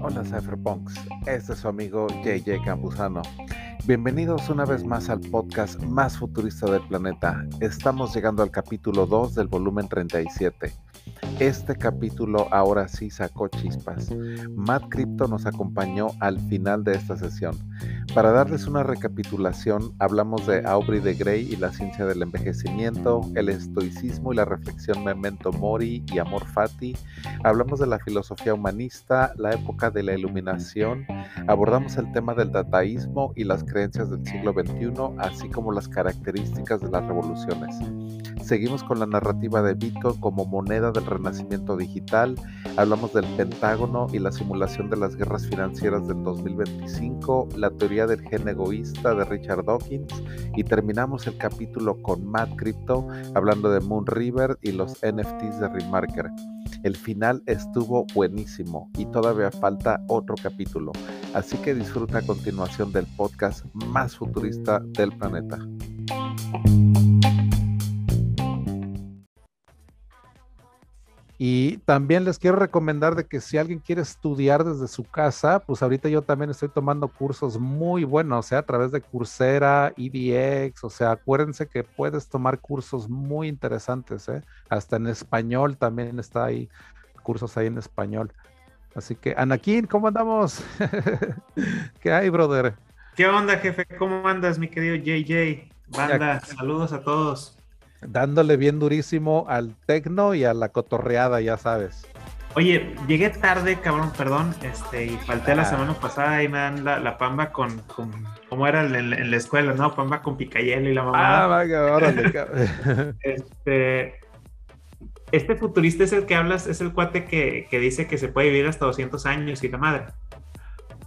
Hola Cypherpunks, este es su amigo JJ Campuzano. Bienvenidos una vez más al podcast más futurista del planeta. Estamos llegando al capítulo 2 del volumen 37. Este capítulo ahora sí sacó chispas. Matt Crypto nos acompañó al final de esta sesión. Para darles una recapitulación, hablamos de Aubrey de Grey y la ciencia del envejecimiento, el estoicismo y la reflexión Memento Mori y Amor Fati. Hablamos de la filosofía humanista, la época de la iluminación. Abordamos el tema del dataísmo y las creencias del siglo XXI, así como las características de las revoluciones. Seguimos con la narrativa de Bitcoin como moneda del renacimiento digital. Hablamos del Pentágono y la simulación de las guerras financieras del 2025, la teoría del gen egoísta de Richard Dawkins y terminamos el capítulo con Matt Crypto hablando de Moon River y los NFTs de Remarker. El final estuvo buenísimo y todavía falta otro capítulo, así que disfruta a continuación del podcast más futurista del planeta. Y también les quiero recomendar de que si alguien quiere estudiar desde su casa, pues ahorita yo también estoy tomando cursos muy buenos, o sea, a través de Coursera, EDX, o sea, acuérdense que puedes tomar cursos muy interesantes, ¿eh? Hasta en español también está ahí, cursos ahí en español. Así que, Anakin, ¿cómo andamos? ¿Qué hay, brother? ¿Qué onda, jefe? ¿Cómo andas, mi querido JJ? Banda, saludos a todos dándole bien durísimo al tecno y a la cotorreada, ya sabes. Oye, llegué tarde, cabrón, perdón, este, y falté la ah. semana pasada y me dan la, pamba con, con ¿cómo era en, la escuela, no? Pamba con picayelo y la mamá. Ah, vaya, órale, este, este futurista es el que hablas, es el cuate que, que dice que se puede vivir hasta 200 años y la madre.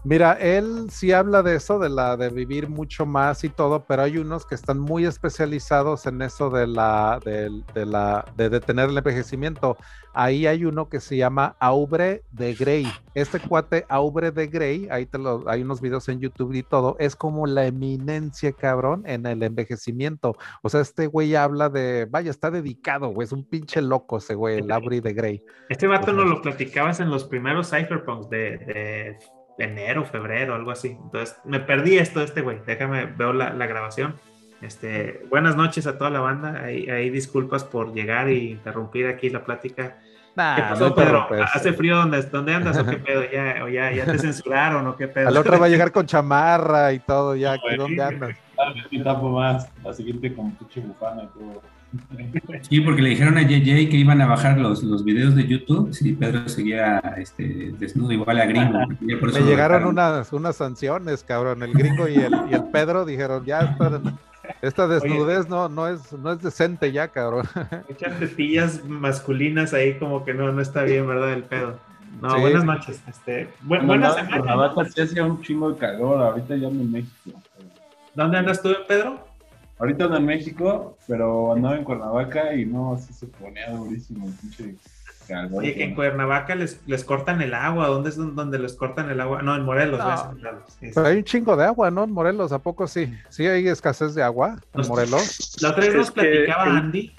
Mira, él sí habla de eso, de la de vivir mucho más y todo, pero hay unos que están muy especializados en eso de la de, la de detener el envejecimiento. Ahí hay uno que se llama Aubre de Grey. Este cuate Aubre de Grey, ahí te lo, hay unos videos en YouTube y todo, es como la eminencia, cabrón, en el envejecimiento. O sea, este güey habla de, vaya, está dedicado, güey, es un pinche loco ese güey, el Aubre de Grey. Este vato nos lo platicabas en los primeros cypherpunks de, de enero, febrero, algo así. Entonces, me perdí esto de este güey. Déjame, veo la, grabación. Este, buenas noches a toda la banda. Ahí, disculpas por llegar y interrumpir aquí la plática. ¿Qué pasó, Pedro? ¿Hace frío donde, dónde andas o qué pedo? ¿Ya, o ya, ya te censuraron o qué pedo? Al otro va a llegar con chamarra y todo, ya. ¿Dónde andas? más. La siguiente con pinche bufana y todo. Sí, porque le dijeron a JJ que iban a bajar los, los videos de YouTube si Pedro seguía este, desnudo igual a Gringo. Me llegaron unas, unas sanciones, cabrón. El Gringo y el, y el Pedro dijeron, ya esta, desnudez no, no, es, no es decente ya, cabrón. Muchas tetillas masculinas ahí como que no, no está bien, ¿verdad? El pedo. No, buenas noches. Este, buenas semanas. sí hacía un chingo de calor, ahorita ya en México. ¿Dónde andas tú, Pedro? Ahorita ando en México, pero andaba en Cuernavaca y no, así se ponía durísimo el pinche calor. Oye, que en Cuernavaca les, les cortan el agua. ¿Dónde es donde les cortan el agua? No, en Morelos. Pero hay un chingo de agua, ¿no? En Morelos, ¿a poco sí? ¿Sí hay escasez de agua en Morelos? La otra vez nos platicaba Andy.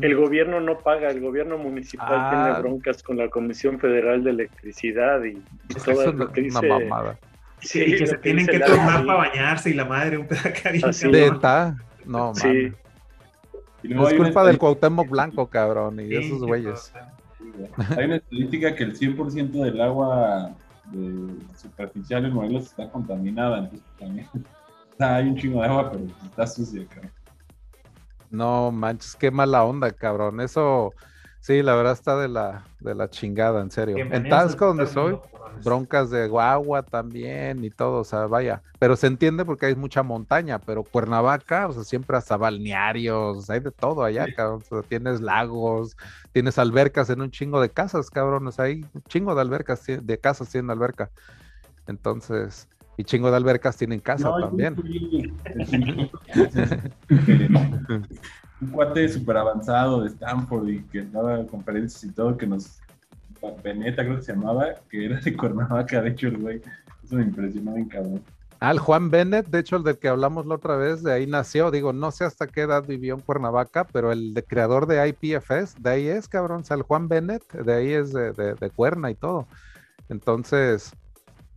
El gobierno no paga, el gobierno municipal tiene ah. broncas con la Comisión Federal de Electricidad y, todo lo que dice. Una mamada. Sí, y que se tienen que tomar para bañarse y la madre un pedazo de no, sí. es culpa del Cuauhtémoc Blanco, cabrón, y de esos güeyes. Hay una estadística que el 100% del agua superficial en Morelos está contaminada, entonces también hay un chingo de agua, pero está sucia, cabrón. No manches, qué mala onda, cabrón. Eso, sí, la verdad está de la, de la chingada, en serio. En Tasco, donde soy, broncas de agua también y todo, o sea, vaya, pero se entiende porque hay mucha montaña, pero Cuernavaca, o sea, siempre hasta balnearios, hay de todo allá, cabrón, o sea, tienes lagos, tienes albercas en un chingo de casas, cabrón, o sea, hay un chingo de albercas, de casas tienen alberca, entonces, y chingo de albercas tienen casa también. un cuate súper avanzado de Stanford y que daba conferencias y todo, que nos Veneta, creo que se llamaba, que era de Cuernavaca, de hecho, el güey. Eso me impresionó bien cabrón. Al Juan Bennett, de hecho, el del que hablamos la otra vez, de ahí nació. Digo, no sé hasta qué edad vivió en Cuernavaca, pero el creador de IPFS, de ahí es, cabrón. O sea, el Juan Bennett, de ahí es de, de, Cuerna y todo. Entonces,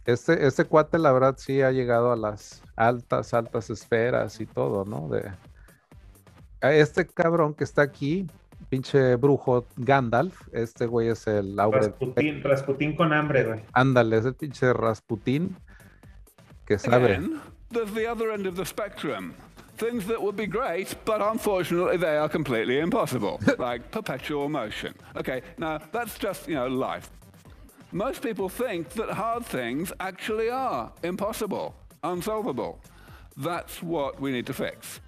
este, este cuate, la verdad, sí ha llegado a las altas, altas esferas y todo, ¿no? De, este cabrón que está aquí, pinche brujo Gandalf, este güey es el Rasputín, Rasputín con hambre, güey. Ándale, es el pinche Rasputín que sabe. Again, there's the other end of the spectrum. Things that would be great, but unfortunately they are completely impossible, like perpetual motion. Okay, now that's just, you know, life. Most people think that hard things actually are impossible, unsolvable. That's what we need to fix.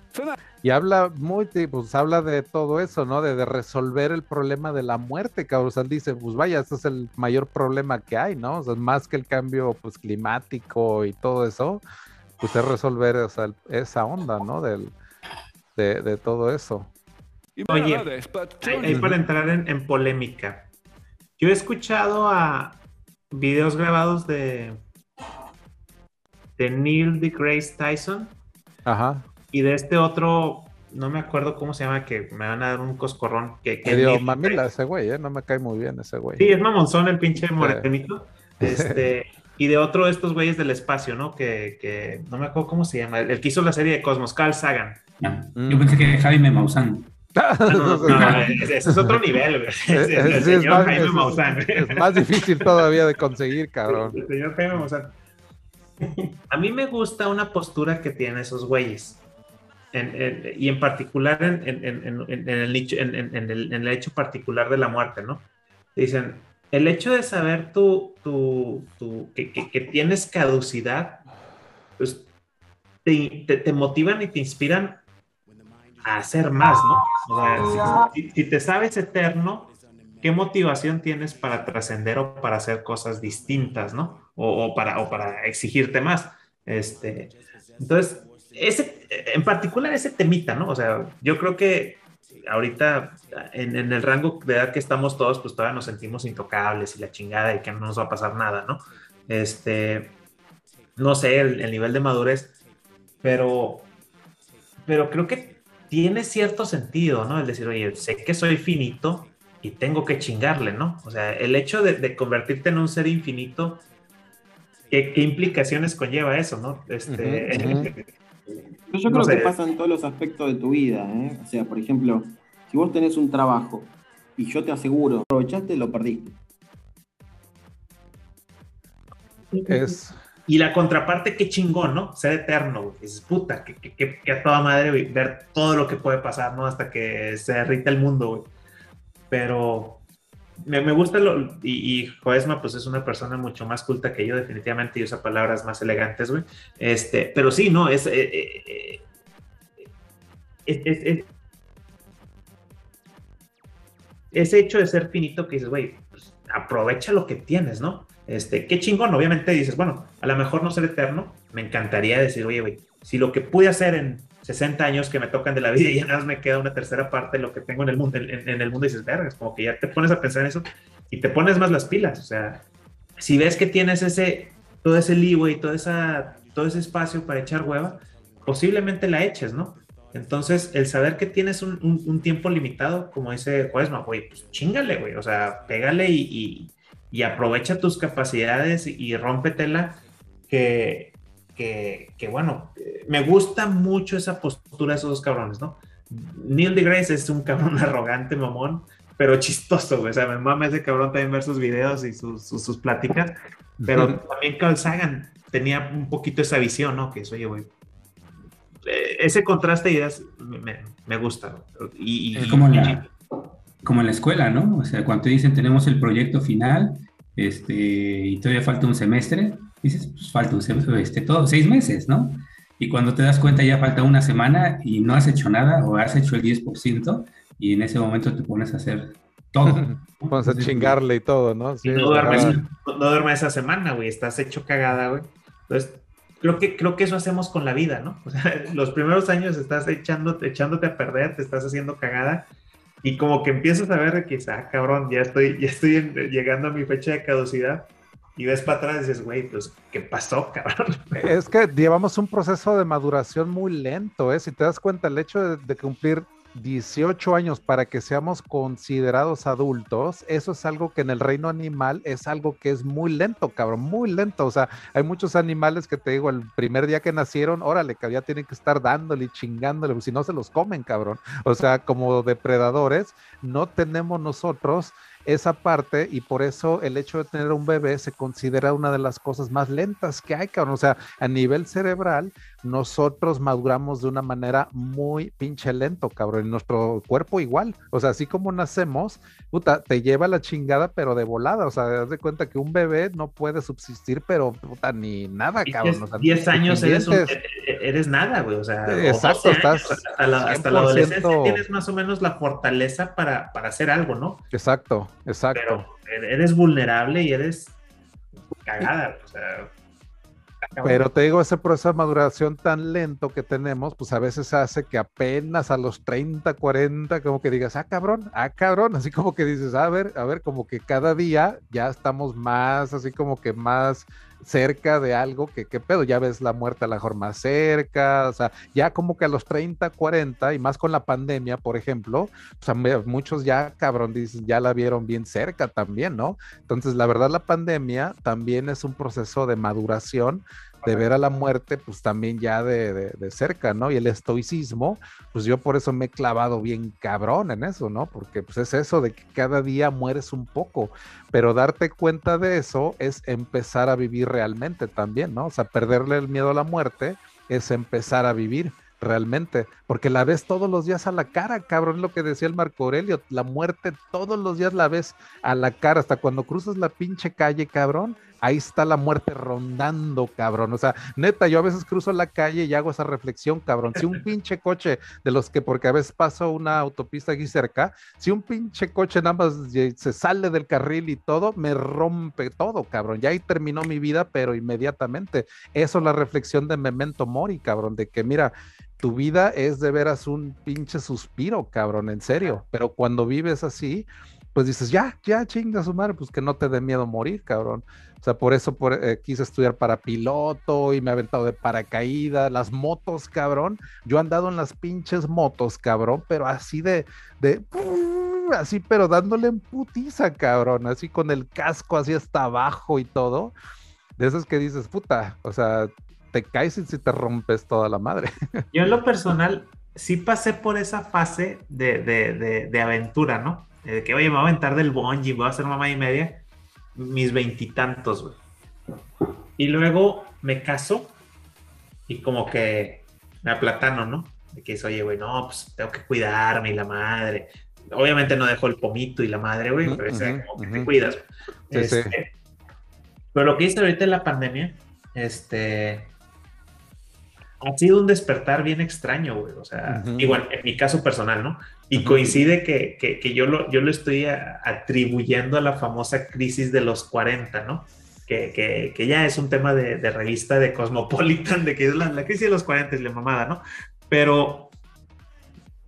Y habla muy, pues habla de todo eso, ¿no? De, resolver el problema de la muerte, cabrón. O sea, dice, pues vaya, este es el mayor problema que hay, ¿no? O sea, más que el cambio pues, climático y todo eso, pues es resolver esa onda, ¿no? Del, de, todo eso. Oye, ahí, para entrar en, en, polémica. Yo he escuchado a videos grabados de, de Neil deGrasse Tyson. Ajá y de este otro, no me acuerdo cómo se llama, que me van a dar un coscorrón. Que, que dio mamila ese güey, ¿eh? No me cae muy bien ese güey. Sí, es mamonzón el pinche morenito. Este, y de otro de estos güeyes del espacio, ¿no? Que, que no me acuerdo cómo se llama, el, que hizo la serie de Cosmos, Carl Sagan. Mm. Yo pensé que Jaime Maussan. No, no, ese es otro nivel, güey. Es, el, señor Jaime Maussan. Es más difícil todavía de conseguir, cabrón. El señor Jaime Maussan. A mí me gusta una postura que tienen esos güeyes y en particular en, el nicho, en, el, hecho particular de la muerte, ¿no? Dicen, el hecho de saber tú, que, tienes caducidad, pues te, motivan y te inspiran a hacer más, ¿no? si, te sabes eterno, ¿qué motivación tienes para trascender o para hacer cosas distintas, ¿no? O, para, o para exigirte más. Este, entonces, ese, en particular ese temita, ¿no? O sea, yo creo que ahorita en, el rango de edad que estamos todos, pues todavía nos sentimos intocables y la chingada y que no nos va a pasar nada, ¿no? Este, no sé, el, nivel de madurez, pero, pero creo que tiene cierto sentido, ¿no? El decir, oye, sé que soy finito y tengo que chingarle, ¿no? O sea, el hecho de, convertirte en un ser infinito, ¿qué, implicaciones conlleva eso, ¿no? Este, yo creo que pasa en todos los aspectos de tu vida. ¿eh? O sea, por ejemplo, si vos tenés un trabajo y yo te aseguro, aprovechaste, lo perdiste. Es... Y la contraparte, qué chingón, ¿no? Ser eterno, Es puta, que, que, que, a toda madre ver todo lo que puede pasar, ¿no? Hasta que se derrita el mundo, güey. Pero me, me gusta lo, y, y, Joesma pues es una persona mucho más culta que yo definitivamente y usa palabras más elegantes, güey. Este, pero sí, no, es, eh, eh, eh, ese hecho de ser finito que dices, güey, pues, aprovecha lo que tienes, ¿no? Este, qué chingón, obviamente dices, bueno, a lo mejor no ser eterno, me encantaría decir, oye, güey, si lo que pude hacer en 60 años que me tocan de la vida y ya me queda una tercera parte de lo que tengo en el mundo, en, el mundo y dices, verga, es como que ya te pones a pensar en eso y te pones más las pilas, o sea, si ves que tienes ese, todo ese leeway, todo, esa, todo ese espacio para echar hueva, posiblemente la eches, ¿no? Entonces, el saber que tienes un, tiempo limitado, como dice Juezma, güey, pues chingale, güey, o sea, pégale y, y, aprovecha tus capacidades y, y rómpetela, que, que, bueno, me gusta mucho esa postura de esos dos cabrones, ¿no? Neil deGrasse es un cabrón arrogante, mamón, pero chistoso, güey. O sea, me mama ese cabrón también ver sus videos y sus, sus, pláticas. Pero también Carl Sagan tenía un poquito esa visión, ¿no? Que es, oye, güey, eh, ese contraste de ideas me, me gusta. Y, es como, la, como en la escuela, ¿no? O sea, cuando te dicen tenemos el proyecto final este, y todavía falta un semestre, dices, pues falta un, este, todo, seis meses, ¿no? Y cuando te das cuenta ya falta una semana y no has hecho nada o has hecho el 10% y en ese momento te pones a hacer todo. Vamos a chingarle y todo, ¿no? Sí, no, duermes, no, duermes, esa semana, güey, estás hecho cagada, güey. Entonces, creo que, creo que eso hacemos con la vida, ¿no? O sea, los primeros años estás echando, echándote a perder, te estás haciendo cagada y como que empiezas a ver que, ah, cabrón, ya estoy, ya estoy llegando a mi fecha de caducidad y ves para atrás y dices, güey, pues, ¿qué pasó, cabrón? Es que llevamos un proceso de maduración muy lento, ¿eh? Si te das cuenta, el hecho de, cumplir 18 años para que seamos considerados adultos, eso es algo que en el reino animal es algo que es muy lento, cabrón, muy lento. O sea, hay muchos animales que te digo, el primer día que nacieron, órale, que ya tienen que estar dándole y chingándole, pues, si no se los comen, cabrón. O sea, como depredadores, no tenemos nosotros esa parte y por eso el hecho de tener un bebé se considera una de las cosas más lentas que hay, cabrón. O sea, a nivel cerebral, nosotros maduramos de una manera muy pinche lento, cabrón. Y nuestro cuerpo igual. O sea, así como nacemos, puta, te lleva la chingada, pero de volada. O sea, das de cuenta que un bebé no puede subsistir, pero puta, ni nada, cabrón. O 10 años eres, e, e, eres, nada, güey. O sea, exacto, estás hasta la, hasta la, adolescencia tienes más o menos la fortaleza para, para hacer algo, ¿no? Exacto. Exacto. Pero eres vulnerable y eres cagada, o sea. Pero te digo, ese proceso de maduración tan lento que tenemos, pues a veces hace que apenas a los 30, 40, como que digas, ah, cabrón, ah, cabrón, así como que dices, a ver, a ver, como que cada día ya estamos más, así como que más cerca de algo que, ¿qué pedo? Ya ves la muerte a la mejor más cerca, o sea, ya como que a los 30, 40 y más con la pandemia, por ejemplo, muchos ya, cabrón, ya la vieron bien cerca también, ¿no? Entonces, la verdad, la pandemia también es un proceso de maduración de ver a la muerte, pues también ya de, cerca, ¿no? Y el estoicismo, pues yo por eso me he clavado bien cabrón en eso, ¿no? Porque pues es eso de que cada día mueres un poco, pero darte cuenta de eso es empezar a vivir realmente también, ¿no? O sea, perderle el miedo a la muerte es empezar a vivir realmente, porque la ves todos los días a la cara, cabrón, lo que decía el Marco Aurelio, la muerte todos los días la ves a la cara, hasta cuando cruzas la pinche calle, cabrón, ahí está la muerte rondando, cabrón. O sea, neta, yo a veces cruzo la calle y hago esa reflexión, cabrón. Si un pinche coche de los que, porque a veces paso una autopista aquí cerca, si un pinche coche nada más se sale del carril y todo, me rompe todo, cabrón. Ya ahí terminó mi vida, pero inmediatamente. Eso es la reflexión de Memento Mori, cabrón, de que mira, tu vida es de veras un pinche suspiro, cabrón, en serio. Pero cuando vives así, pues dices, ya, ya, chinga su madre, pues que no te dé miedo morir, cabrón. O sea, por eso eh, quise estudiar para piloto y me he aventado de paracaídas, las motos, cabrón. Yo he andado en las pinches motos, cabrón, pero así de, de, así, pero dándole en putiza, cabrón, así con el casco así hasta abajo y todo. De esas que dices, puta, o sea, te caes y si te rompes toda la madre. Yo en lo personal sí pasé por esa fase de, de, de aventura, ¿no? De que, oye, me voy a aventar del bungee, voy a hacer mamá y media, mis veintitantos, güey. Y luego me caso y como que me aplatano, ¿no? De que es, oye, güey, no, pues tengo que cuidarme y la madre. Obviamente no dejo el pomito y la madre, güey, pero es como que te cuidas. Este, pero lo que hice ahorita en la pandemia, este, ha sido un despertar bien extraño, güey. O sea, igual, en mi caso personal, ¿no? Y coincide que, que, yo, lo, yo lo estoy atribuyendo a la famosa crisis de los 40, ¿no? Que, que ya es un tema de, de, revista de Cosmopolitan, de que es la, crisis de los 40 es la mamada, ¿no? Pero...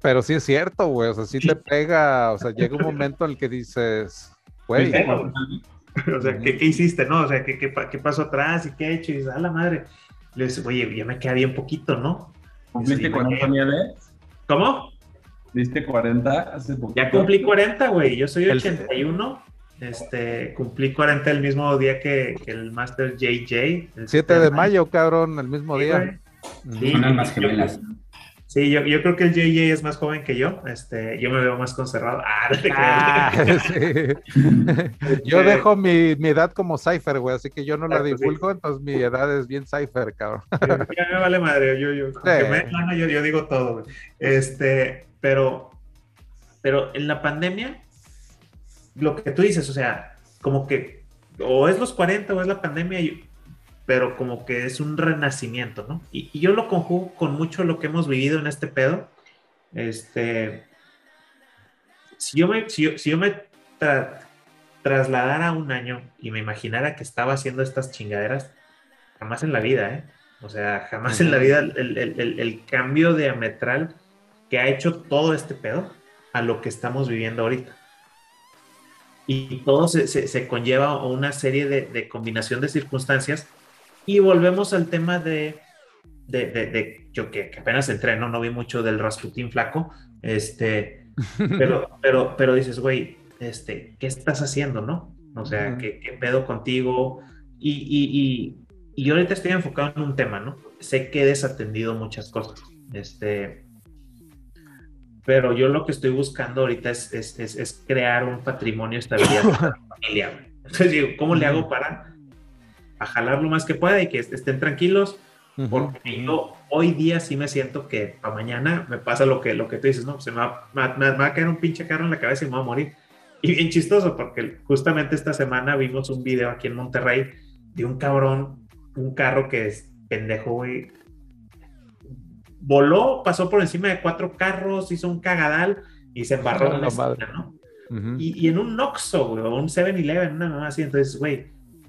Pero sí es cierto, güey. O sea, sí te pega. O sea, llega un momento en el que dices, güey. O sea, ¿qué, ¿qué, hiciste, no? O sea, ¿qué, ¿qué, qué, pasó atrás y qué he hecho? Y dices, a la madre le dice, oye, ya me queda bien poquito, ¿no? ¿Cumpliste 40 Nieves? ¿Cómo? ¿Viste 40 hace poco? Ya cumplí 40, güey. Yo soy 81. Este, cumplí 40 el mismo día que, el Master JJ. El 7 de mayo, cabrón, el mismo día. Sí, Son almas gemelas. Sí, yo, yo, creo que el JJ es más joven que yo. Este, yo me veo más conservado. Ah, ah sí. yo este, dejo mi, mi, edad como Cypher, güey, así que yo no la divulgo, entonces mi edad es bien Cypher, cabrón. ya me vale madre, yo, yo, me, yo, yo, digo todo, güey. Este, pero, pero en la pandemia, lo que tú dices, o sea, como que o es los 40 o es la pandemia, pero como que es un renacimiento, ¿no? Y, yo lo conjugo con mucho lo que hemos vivido en este pedo. Este, si yo me, si yo, me trasladara un año y me imaginara que estaba haciendo estas chingaderas, jamás en la vida, ¿eh? O sea, jamás en la vida el, el, el, cambio diametral que ha hecho todo este pedo a lo que estamos viviendo ahorita. y todo se, se, conlleva a una serie de, de, combinación de circunstancias y volvemos al tema de, de, de yo que, apenas entré, ¿no? no vi mucho del Rasputín flaco, este, pero, pero, pero dices, güey, este, ¿qué estás haciendo, no? O sea, ¿qué, ¿qué, pedo contigo? Y, y, y, y, yo ahorita estoy enfocado en un tema, ¿no? Sé que he desatendido muchas cosas, este, pero yo lo que estoy buscando ahorita es, es, es, crear un patrimonio estabilidad familiar. Entonces digo, ¿cómo le hago para a jalar lo más que pueda y que estén tranquilos? Porque yo hoy día sí me siento que para mañana me pasa lo que, lo que tú dices, ¿no? Se me va, me, me va a caer un pinche carro en la cabeza y me va a morir. Y bien chistoso, porque justamente esta semana vimos un video aquí en Monterrey de un cabrón, un carro que es pendejo, güey. Voló, pasó por encima de cuatro carros, hizo un cagadal y se embarró en la esquina, ¿no? y, y, en un Noxo, güey, o un 7-Eleven, una mamá así. Entonces, güey,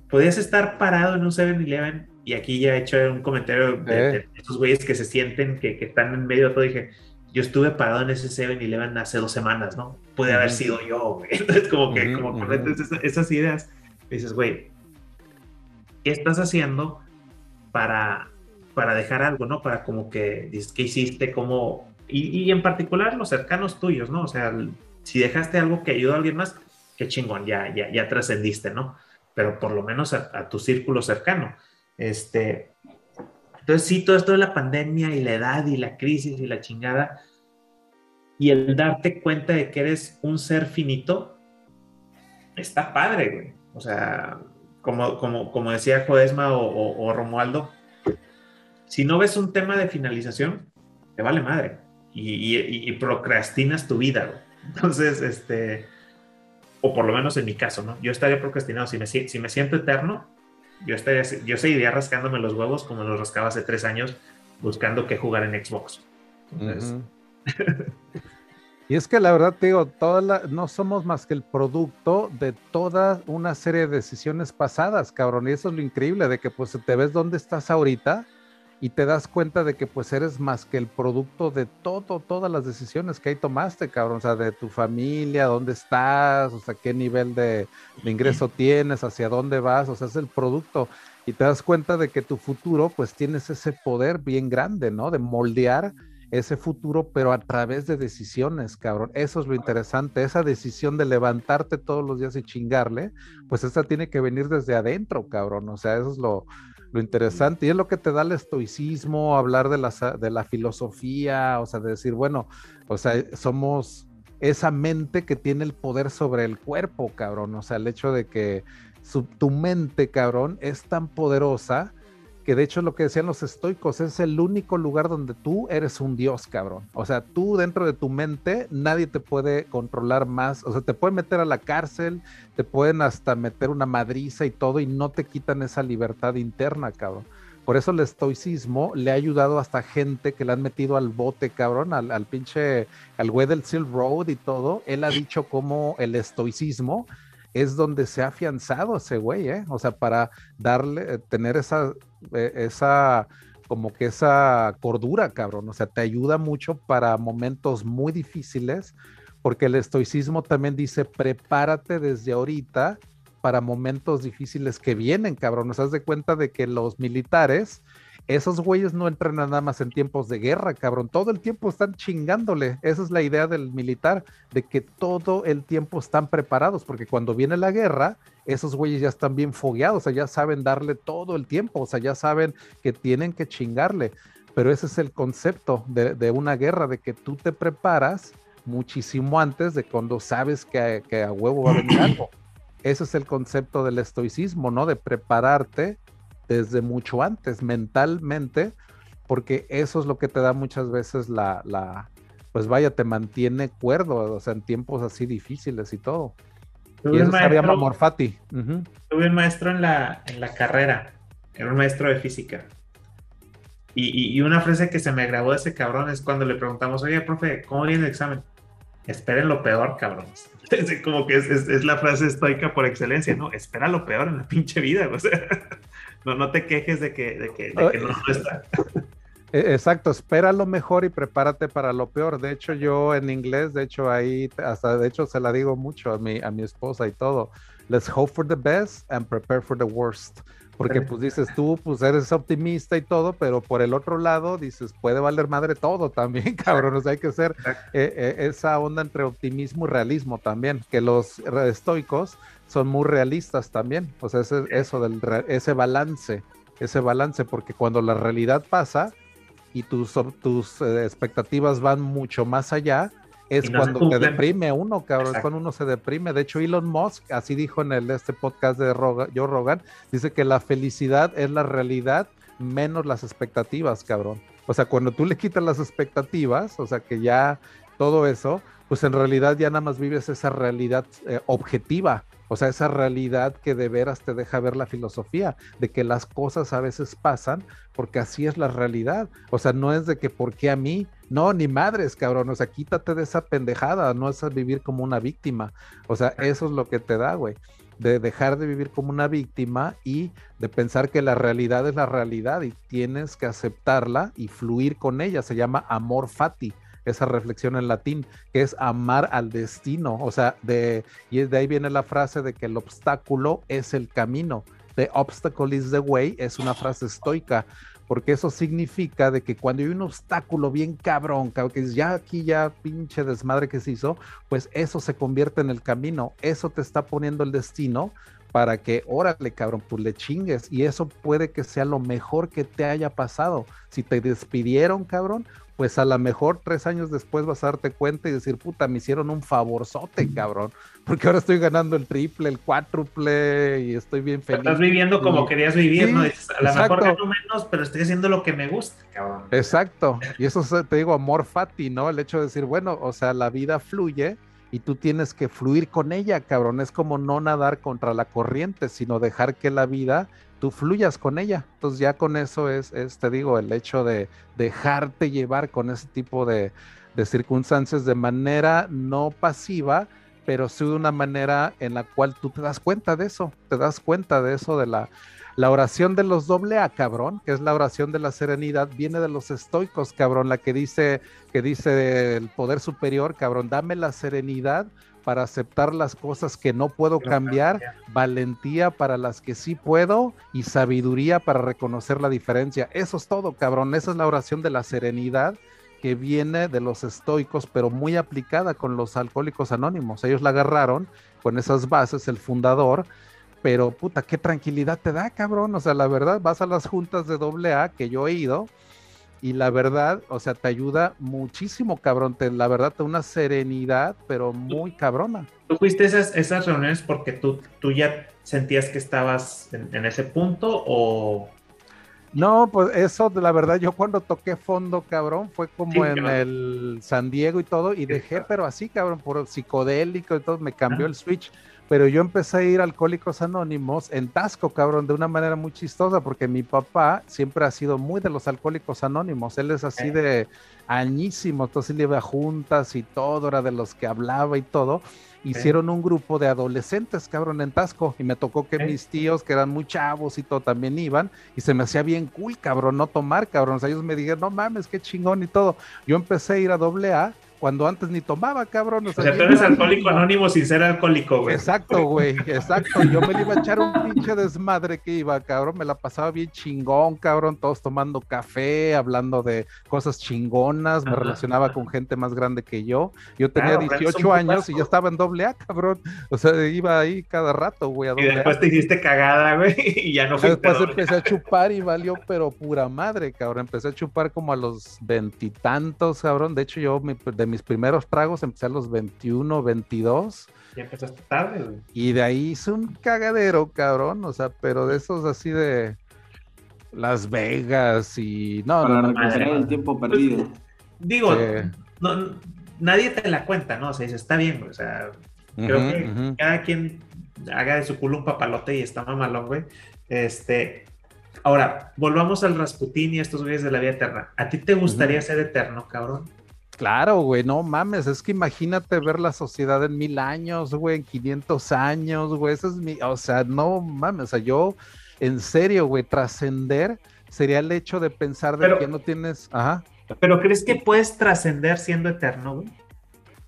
podías estar parado en un 7-Eleven y aquí ya he hecho un comentario de, eh. esos güeyes que se sienten que, que, están en medio de todo. Dije, yo estuve parado en ese 7-Eleven hace dos semanas, ¿no? Puede haber sido yo, güey. Entonces, como que, como esas, ideas, dices, güey, ¿qué estás haciendo para, para dejar algo, ¿no? Para como que, ¿qué hiciste? ¿Cómo? Y, en particular los cercanos tuyos, ¿no? O sea, si dejaste algo que ayudó a alguien más, qué chingón, ya, ya, ya trascendiste, ¿no? Pero por lo menos a, a tu círculo cercano. Este, entonces, sí, todo esto de la pandemia y la edad y la crisis y la chingada, y el darte cuenta de que eres un ser finito, está padre, güey. O sea, como, como, como decía Joesma o, Romualdo, si no ves un tema de finalización, te vale madre. Y, procrastinas tu vida, güey. Entonces, este, o por lo menos en mi caso, ¿no? Yo estaría procrastinado. Si me, si me siento eterno, yo, estaría, yo seguiría rascándome los huevos como los rascaba hace tres años, buscando qué jugar en Xbox. y es que la verdad, te digo, toda no somos más que el producto de toda una serie de decisiones pasadas, cabrón. Y eso es lo increíble, de que pues te ves dónde estás ahorita y te das cuenta de que pues eres más que el producto de todo, todas las decisiones que ahí tomaste, cabrón, o sea, de tu familia, dónde estás, o sea, qué nivel de, ingreso tienes, hacia dónde vas, o sea, es el producto y te das cuenta de que tu futuro pues tienes ese poder bien grande, ¿no? De moldear ese futuro, pero a través de decisiones, cabrón. Eso es lo interesante, esa decisión de levantarte todos los días y chingarle, pues esa tiene que venir desde adentro, cabrón. O sea, eso es lo, lo interesante. Y es lo que te da el estoicismo, hablar de la, de la filosofía, o sea, de decir, bueno, o sea, somos esa mente que tiene el poder sobre el cuerpo, cabrón. O sea, el hecho de que tu mente, cabrón, es tan poderosa que de hecho lo que decían los estoicos es el único lugar donde tú eres un dios, cabrón. O sea, tú dentro de tu mente nadie te puede controlar más, o sea, te pueden meter a la cárcel, te pueden hasta meter una madriza y todo y no te quitan esa libertad interna, cabrón. Por eso el estoicismo le ha ayudado hasta gente que le han metido al bote, cabrón, al, pinche, al güey del Silk Road y todo. Él ha dicho como el estoicismo es donde se ha afianzado ese güey, ¿eh? O sea, para darle, eh, tener esa, esa, como que esa cordura, cabrón. O sea, te ayuda mucho para momentos muy difíciles, porque el estoicismo también dice, prepárate desde ahorita para momentos difíciles que vienen, cabrón. Nos das de cuenta de que los militares esos güeyes no entran nada más en tiempos de guerra, cabrón. Todo el tiempo están chingándole. Esa es la idea del militar, de que todo el tiempo están preparados, porque cuando viene la guerra, esos güeyes ya están bien fogueados, o sea, ya saben darle todo el tiempo, o sea, ya saben que tienen que chingarle. Pero ese es el concepto de, una guerra, de que tú te preparas muchísimo antes de cuando sabes que, que a huevo va a venir algo. Ese es el concepto del estoicismo, ¿no? De prepararte desde mucho antes, mentalmente, porque eso es lo que te da muchas veces la, la pues vaya, te mantiene cuerdo, o sea, en tiempos así difíciles y todo. Y eso sabía Morfati. Tuve un maestro en la, en la carrera, era un maestro de física. Y, y, una frase que se me grabó de ese cabrón es cuando le preguntamos, oye, profe, ¿cómo viene el examen? Esperen lo peor, cabrones. Como que es, es, es, la frase estoica por excelencia, ¿no? Espera lo peor en la pinche vida, o sea no, no te quejes de que, de que, de que no, está. E, exacto, espera lo mejor y prepárate para lo peor. De hecho, yo en inglés, de hecho, ahí, hasta de hecho se la digo mucho a mi, a mi esposa y todo. Let's hope for the best and prepare for the worst. Porque pues dices tú, pues eres optimista y todo, pero por el otro lado dices, puede valer madre todo también, cabrón. O sea, hay que ser eh, eh, esa onda entre optimismo y realismo también, que los estoicos son muy realistas también. O sea, ese, eso del ese balance, ese balance, porque cuando la realidad pasa, y tus, tus eh, expectativas van mucho más allá, es cuando te deprime uno, cabrón, es cuando uno se deprime. De hecho, Elon Musk, así dijo en el, este podcast de Joe Rogan, dice que la felicidad es la realidad menos las expectativas, cabrón. O sea, cuando tú le quitas las expectativas, o sea, que ya todo eso, pues en realidad ya nada más vives esa realidad eh, objetiva. O sea, esa realidad que de veras te deja ver la filosofía, de que las cosas a veces pasan porque así es la realidad. O sea, no es de que por qué a mí, no, ni madres, cabrón. O sea, quítate de esa pendejada, no es vivir como una víctima. O sea, eso es lo que te da, güey. De dejar de vivir como una víctima y de pensar que la realidad es la realidad y tienes que aceptarla y fluir con ella. Se llama amor fati esa reflexión en latín, que es amar al destino, o sea, de, y de ahí viene la frase de que el obstáculo es el camino. The obstacle is the way es una frase estoica, porque eso significa de que cuando hay un obstáculo bien cabrón, que es ya aquí ya pinche desmadre que se hizo, pues eso se convierte en el camino, eso te está poniendo el destino para que, órale, cabrón, pues le chingues. Y eso puede que sea lo mejor que te haya pasado. Si te despidieron, cabrón, pues a lo mejor tres años después vas a darte cuenta y decir, puta, me hicieron un favorzote, cabrón, porque ahora estoy ganando el triple, el cuádruple y estoy bien feliz. Estás viviendo como querías vivir, ¿no? Dices, a lo mejor gano menos, pero estoy haciendo lo que me gusta, cabrón. Exacto, y eso te digo, amor fati, ¿no? El hecho de decir, bueno, o sea, la vida fluye y tú tienes que fluir con ella, cabrón. Es como no nadar contra la corriente, sino dejar que la vida tú fluyas con ella. Entonces ya con eso es, te digo, el hecho de dejarte llevar con ese tipo de, de circunstancias de manera no pasiva, pero sí de una manera en la cual tú te das cuenta de eso, te das cuenta de eso de la, la oración de los doble A, cabrón, que es la oración de la serenidad, viene de los estoicos, cabrón, la que dice, que dice el poder superior, cabrón, dame la serenidad para aceptar las cosas que no puedo cambiar, valentía para las que sí puedo y sabiduría para reconocer la diferencia. Eso es todo, cabrón. Esa es la oración de la serenidad que viene de los estoicos, pero muy aplicada con los alcohólicos anónimos. Ellos la agarraron con esas bases, el fundador, pero puta, qué tranquilidad te da, cabrón. O sea, la verdad, vas a las juntas de doble A que yo he ido y la verdad, o sea, te ayuda muchísimo, cabrón. Te, la verdad, te da una serenidad, pero muy cabrona. ¿Tú fuiste esas, esas reuniones porque tú, tú ya sentías que estabas en, ese punto o...? No, pues eso, la verdad, yo cuando toqué fondo, cabrón, fue como en el San Diego y todo, y dejé, pero así, cabrón, por psicodélico y todo, me cambió el switch pero yo empecé a ir a Alcohólicos Anónimos en Tasco, cabrón, de una manera muy chistosa, porque mi papá siempre ha sido muy de los Alcohólicos Anónimos, él es así de añísimo, entonces él iba a juntas y todo, era de los que hablaba y todo. Hicieron un grupo de adolescentes, cabrón, en Tasco, y me tocó que mis tíos, que eran muy chavos y todo, también iban, y se me hacía bien cool, cabrón, no tomar, cabrón. O sea, ellos me dijeron, no mames, qué chingón y todo. Yo empecé a ir a doble A cuando antes ni tomaba, cabrón. O sea, tú eres alcohólico anónimo sin ser alcohólico, güey. Exacto, güey, exacto. Yo me iba a echar un pinche desmadre que iba, cabrón. Me la pasaba bien chingón, cabrón. Todos tomando café, hablando de cosas chingonas. Me relacionaba con gente más grande que yo. Yo tenía 18 años y ya estaba en doble A, cabrón. O sea, iba ahí cada rato, güey, Y después te hiciste cagada, güey, y ya no fui Después empecé a chupar y valió, pero pura madre, cabrón. Empecé a chupar como a los veintitantos, cabrón. De hecho, yo de mis primeros tragos empecé a los 21, 22. Y empezaste tarde, güey. Y de ahí hice un cagadero, cabrón. O sea, pero de esos así de Las Vegas y. No, Para no, recuperar el tiempo perdido. Pues, digo, no, nadie te la cuenta, ¿no? O sea, dice, está bien, O sea, creo que cada quien haga de su culo un papalote y está mamalón, güey. Este. Ahora, volvamos al Rasputín y estos güeyes de la vida eterna. ¿A ti te gustaría ser eterno, cabrón? Claro, güey, no mames, es que imagínate ver la sociedad en mil años, güey, en 500 años, güey, eso es mi, o sea, no mames, o sea, yo, en serio, güey, trascender, sería el hecho de pensar de que no tienes, ajá. Pero ¿crees que puedes trascender siendo eterno, güey?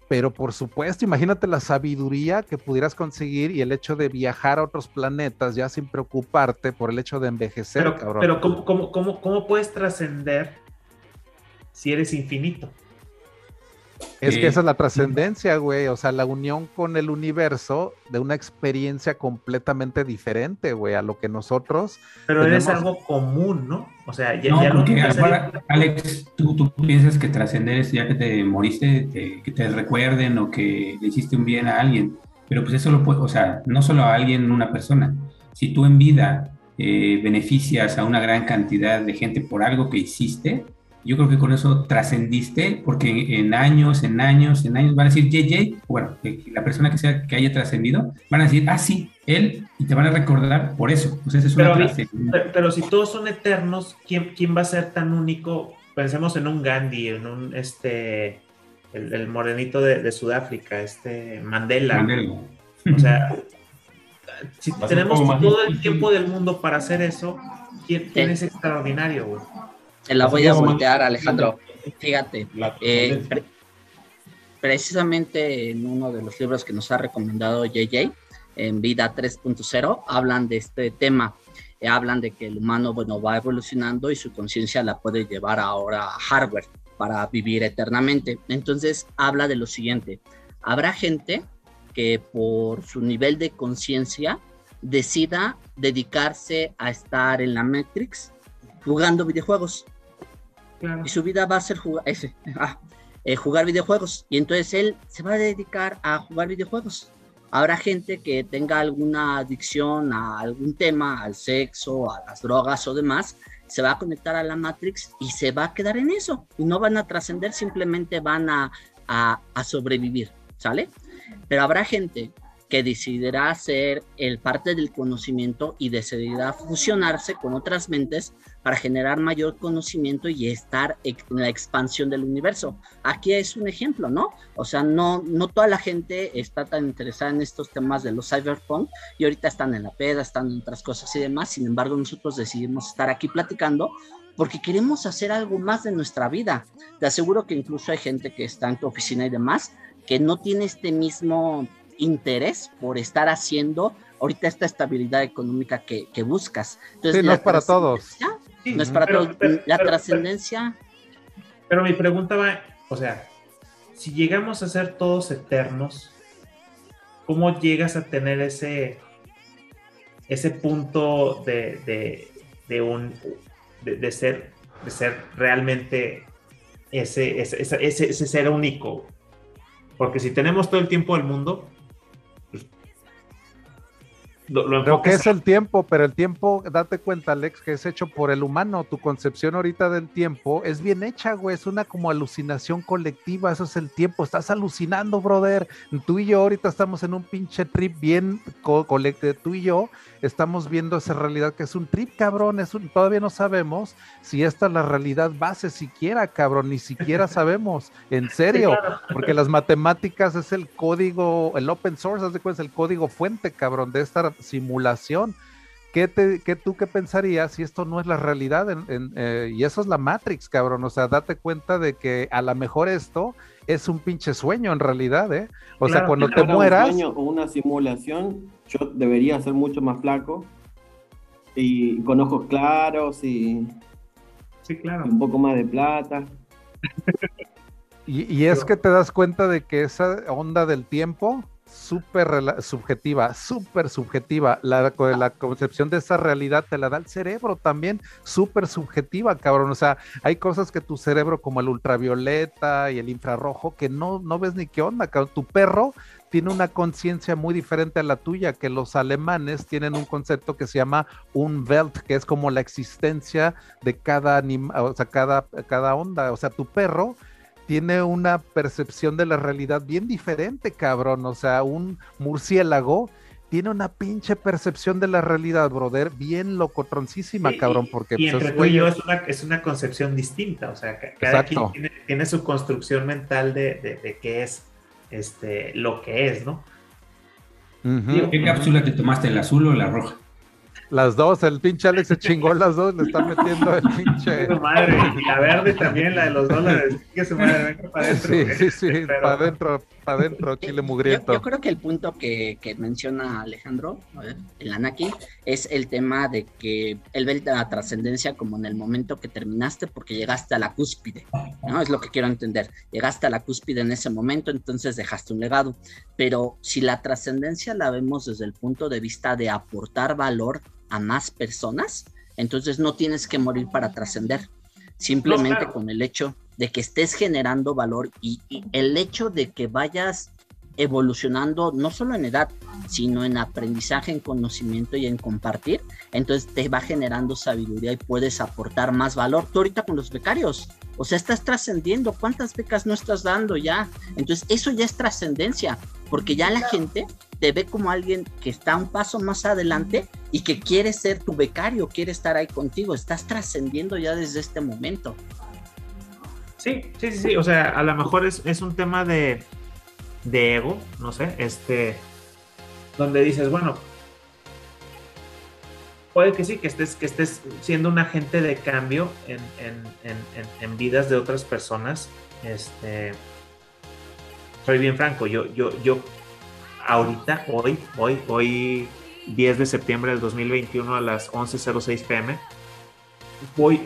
Pero por supuesto, imagínate la sabiduría que pudieras conseguir y el hecho de viajar a otros planetas ya sin preocuparte por el hecho de envejecer, pero, cabrón. Pero ¿cómo, cómo, cómo, cómo puedes trascender si eres infinito? Es que esa es la trascendencia, güey. O sea, la unión con el universo de una experiencia completamente diferente, güey, a lo que nosotros. Pero eres algo común, ¿no? O sea, ya, no, porque, Alex, ¿tú, tú, piensas que trascender es ya que te moriste, que te recuerden o que le hiciste un bien a alguien. Pero pues eso lo puede, o sea, no solo a alguien, una persona. Si tú en vida eh, beneficias a una gran cantidad de gente por algo que hiciste, yo creo que con eso trascendiste, porque en, años, en años, en años van a decir JJ, bueno, la persona que sea que haya trascendido, van a decir, ah, sí, él, y te van a recordar por eso. Pues es pero, pero, si todos son eternos, ¿quién, ¿quién va a ser tan único? Pensemos en un Gandhi, en un, este, el, morenito de, Sudáfrica, este, Mandela. Mandela. O sea, si tenemos todo el tiempo del mundo para hacer eso, ¿quién, quién es extraordinario, güey? Te la voy a voltear, Alejandro. Fíjate, eh, precisamente en uno de los libros que nos ha recomendado JJ, en Vida 3.0, hablan de este tema. Eh, hablan de que el humano, bueno, va evolucionando y su conciencia la puede llevar ahora a hardware para vivir eternamente. Entonces, habla de lo siguiente. Habrá gente que por su nivel de conciencia decida dedicarse a estar en la Matrix jugando videojuegos. Y su vida va a ser ah, eh, jugar videojuegos. Y entonces él se va a dedicar a jugar videojuegos. Habrá gente que tenga alguna adicción a algún tema, al sexo, a las drogas o demás, se va a conectar a la Matrix y se va a quedar en eso. Y no van a trascender, simplemente van a, a sobrevivir, ¿sale? Pero habrá gente que decidirá ser el parte del conocimiento y decidirá fusionarse con otras mentes para generar mayor conocimiento y estar en la expansión del universo. Aquí es un ejemplo, ¿no? O sea, no, no toda la gente está tan interesada en estos temas de los cyberpunk y ahorita están en la peda, están en otras cosas y demás. Sin embargo, nosotros decidimos estar aquí platicando porque queremos hacer algo más de nuestra vida. Te aseguro que incluso hay gente que está en tu oficina y demás que no tiene este mismo interés por estar haciendo ahorita esta estabilidad económica que, buscas. Entonces, no es para todos. no es para todos. la trascendencia. Pero, mi pregunta va, o sea, si llegamos a ser todos eternos, ¿cómo llegas a tener ese, ese punto de, un de, ser de ser realmente ese, ese, ese, ese ser único? Porque si tenemos todo el tiempo del mundo, lo, que es el tiempo, pero el tiempo, date cuenta, Alex, que es hecho por el humano. Tu concepción ahorita del tiempo es bien hecha, güey. Es una como alucinación colectiva. Eso es el tiempo. Estás alucinando, brother. Tú y yo ahorita estamos en un pinche trip bien colectivo. Tú y yo estamos viendo esa realidad que es un trip, cabrón. Es un, todavía no sabemos si esta es la realidad base siquiera, cabrón. Ni siquiera sabemos. En serio. Porque las matemáticas es el código, el open source, es el código fuente, cabrón, de esta simulación. ¿Qué, te, qué tú qué pensarías si esto no es la realidad? Eh, y eso es la Matrix, cabrón. O sea, date cuenta de que a lo mejor esto es un pinche sueño en realidad, ¿eh? O sea, cuando te mueras. Un sueño o una simulación, yo debería ser mucho más flaco y con ojos claros y, sí, claro. un poco más de plata. y, y es que te das cuenta de que esa onda del tiempo súper subjetiva, súper subjetiva. La, la concepción de esa realidad te la da el cerebro también, súper subjetiva, cabrón. O sea, hay cosas que tu cerebro, como el ultravioleta y el infrarrojo, que no, no ves ni qué onda, cabrón. Tu perro tiene una conciencia muy diferente a la tuya, que los alemanes tienen un concepto que se llama un Welt, que es como la existencia de cada anima, o sea, cada, cada onda. O sea, tu perro tiene una percepción de la realidad bien diferente, cabrón. O sea, un murciélago tiene una pinche percepción de la realidad, brother, bien locotroncísima, cabrón, porque... Y pues, entre tú y yo es una, es una concepción distinta, o sea, cada quien tiene, su construcción mental de, de, qué es este, lo que es, ¿no? ¿Qué cápsula te tomaste, la azul o la roja? Las dos, el pinche Alex se chingó las dos, le está metiendo el pinche. madre, y la verde también, la de los dólares. Que su madre, venga para adentro. Sí, sí, sí, para adentro, adentro, chile mugriento. Yo, creo que el punto que, que menciona Alejandro, ver, el Anaki, es el tema de que él ve la trascendencia como en el momento que terminaste porque llegaste a la cúspide, ¿no? Es lo que quiero entender. Llegaste a la cúspide en ese momento, entonces dejaste un legado. Pero si la trascendencia la vemos desde el punto de vista de aportar valor a más personas, entonces no tienes que morir para trascender. Simplemente con el hecho de que estés generando valor y, el hecho de que vayas evolucionando no solo en edad, sino en aprendizaje, en conocimiento y en compartir, entonces te va generando sabiduría y puedes aportar más valor. Tú ahorita con los becarios, o sea, estás trascendiendo. ¿Cuántas becas no estás dando ya? Entonces, eso ya es trascendencia, porque ya la gente te ve como alguien que está un paso más adelante y que quiere ser tu becario, quiere estar ahí contigo. Estás trascendiendo ya desde este momento. Sí, sí, sí, sí. O sea, a lo mejor es, es un tema de, de ego, no sé, este, donde dices, bueno, puede que sí, que estés, que estés siendo un agente de cambio en, en, vidas de otras personas. Este, soy bien franco, yo, yo, yo ahorita, hoy, hoy, hoy 10 de septiembre del 2021 a las 11.06 pm, voy,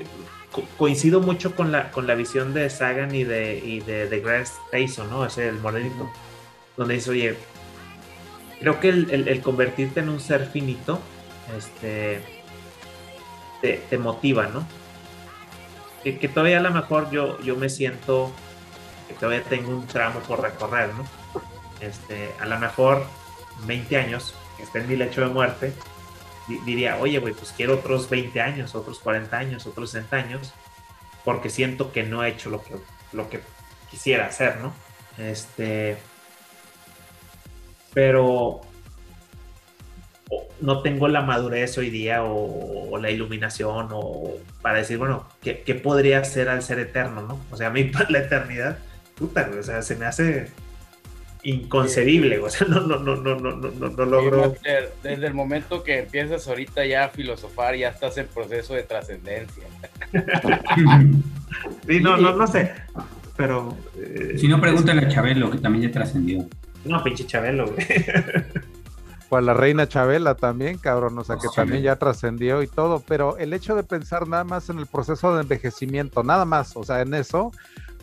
coincido mucho con la, con la visión de Sagan y de, y de, de Grace Tyson, ¿no? Ese el morenito, donde dice, oye, creo que el, el convertirte en un ser finito este, te, motiva, ¿no? Que, todavía a lo mejor yo, yo me siento que todavía tengo un tramo por recorrer, ¿no? Este, a lo mejor 20 años, que esté en mi lecho de muerte, diría, oye, güey, pues quiero otros 20 años, otros 40 años, otros 60 años, porque siento que no he hecho lo que, lo que quisiera hacer, ¿no? Este, pero no tengo la madurez hoy día o, la iluminación o para decir, bueno, ¿qué, podría ser al ser eterno, no? O sea, a mí la eternidad, puta, o sea, se me hace inconcebible, o sea, no, no, no, no, no, no, no logro. Desde el momento que empiezas ahorita ya a filosofar, ya estás en proceso de trascendencia. sí, no, no, no sé, pero... Eh, si no, pregúntale a Chabelo, que también ya trascendió. No, pinche Chabelo, güey. Pues la reina Chabela también, cabrón, o sea, que también ya trascendió y todo, pero el hecho de pensar nada más en el proceso de envejecimiento, nada más, o sea, en eso,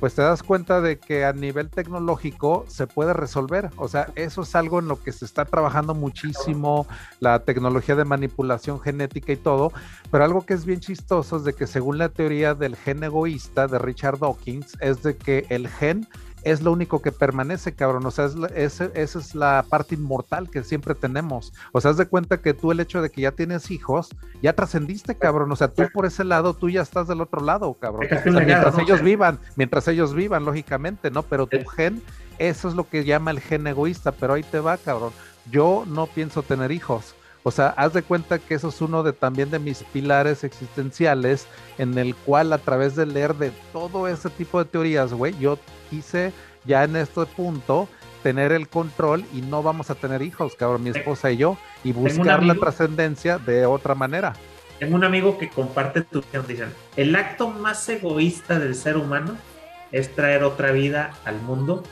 pues te das cuenta de que a nivel tecnológico se puede resolver, o sea, eso es algo en lo que se está trabajando muchísimo, la tecnología de manipulación genética y todo, pero algo que es bien chistoso es de que según la teoría del gen egoísta de Richard Dawkins, es de que el gen es lo único que permanece, cabrón. O sea, es, esa es la parte inmortal que siempre tenemos. O sea, haz de cuenta que tú el hecho de que ya tienes hijos, ya trascendiste, cabrón. O sea, tú por ese lado, tú ya estás del otro lado, cabrón. mientras ellos vivan, mientras ellos vivan, lógicamente, ¿no? Pero tu gen, eso es lo que llama el gen egoísta, pero ahí te va, cabrón. Yo no pienso tener hijos. O sea, haz de cuenta que eso es uno de también de mis pilares existenciales, en el cual a través de leer de todo ese tipo de teorías, güey, yo quise ya en este punto tener el control y no vamos a tener hijos, cabrón, mi esposa y yo, y buscar la trascendencia de otra manera. Tengo un amigo que comparte tu dicen, el acto más egoísta del ser humano es traer otra vida al mundo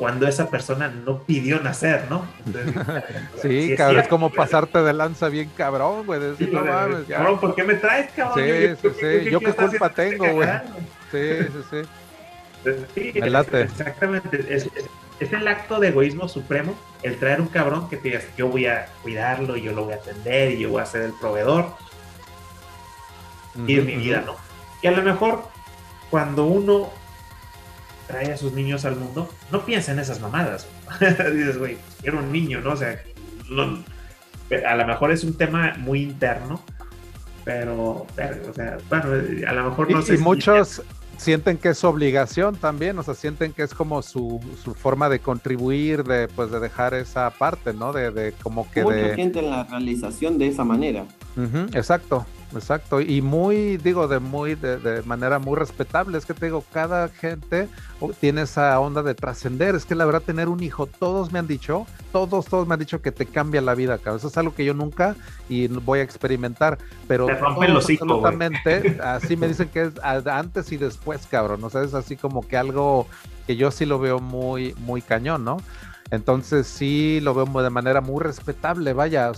cuando esa persona no pidió nacer, ¿no? sí, cabrón, es, como pasarte de lanza bien cabrón, güey. Decir, no mames, Cabrón, ¿por qué me traes, cabrón? Sí, sí, sí. Yo qué culpa tengo, güey. Sí, sí, sí. sí exactamente. Es, el acto de egoísmo supremo, el traer un cabrón que te digas, yo voy a cuidarlo, y yo lo voy a atender, y yo voy a ser el proveedor. y en mi vida, ¿no? Y a lo mejor cuando uno trae a sus niños al mundo, no piensa en esas mamadas. Dices, güey, era un niño, ¿no? O sea, a lo mejor es un tema muy interno, pero, o sea, bueno, a lo mejor no sé. Y muchos sienten que es obligación también, o sea, sienten que es como su, su forma de contribuir, de pues de dejar esa parte, ¿no? De, de como que Mucha de... gente en la realización de esa manera. exacto, exacto. Y muy, digo, de muy, de, manera muy respetable. Es que te digo, cada gente tiene esa onda de trascender. Es que la verdad, tener un hijo, todos me han dicho todos, todos me han dicho que te cambia la vida, cabrón. Eso es algo que yo nunca y voy a experimentar, pero te rompen los absolutamente, así me dicen que es antes y después, cabrón. O sea, es así como que algo que yo sí lo veo muy, muy cañón, ¿no? Entonces sí lo veo de manera muy respetable, vaya,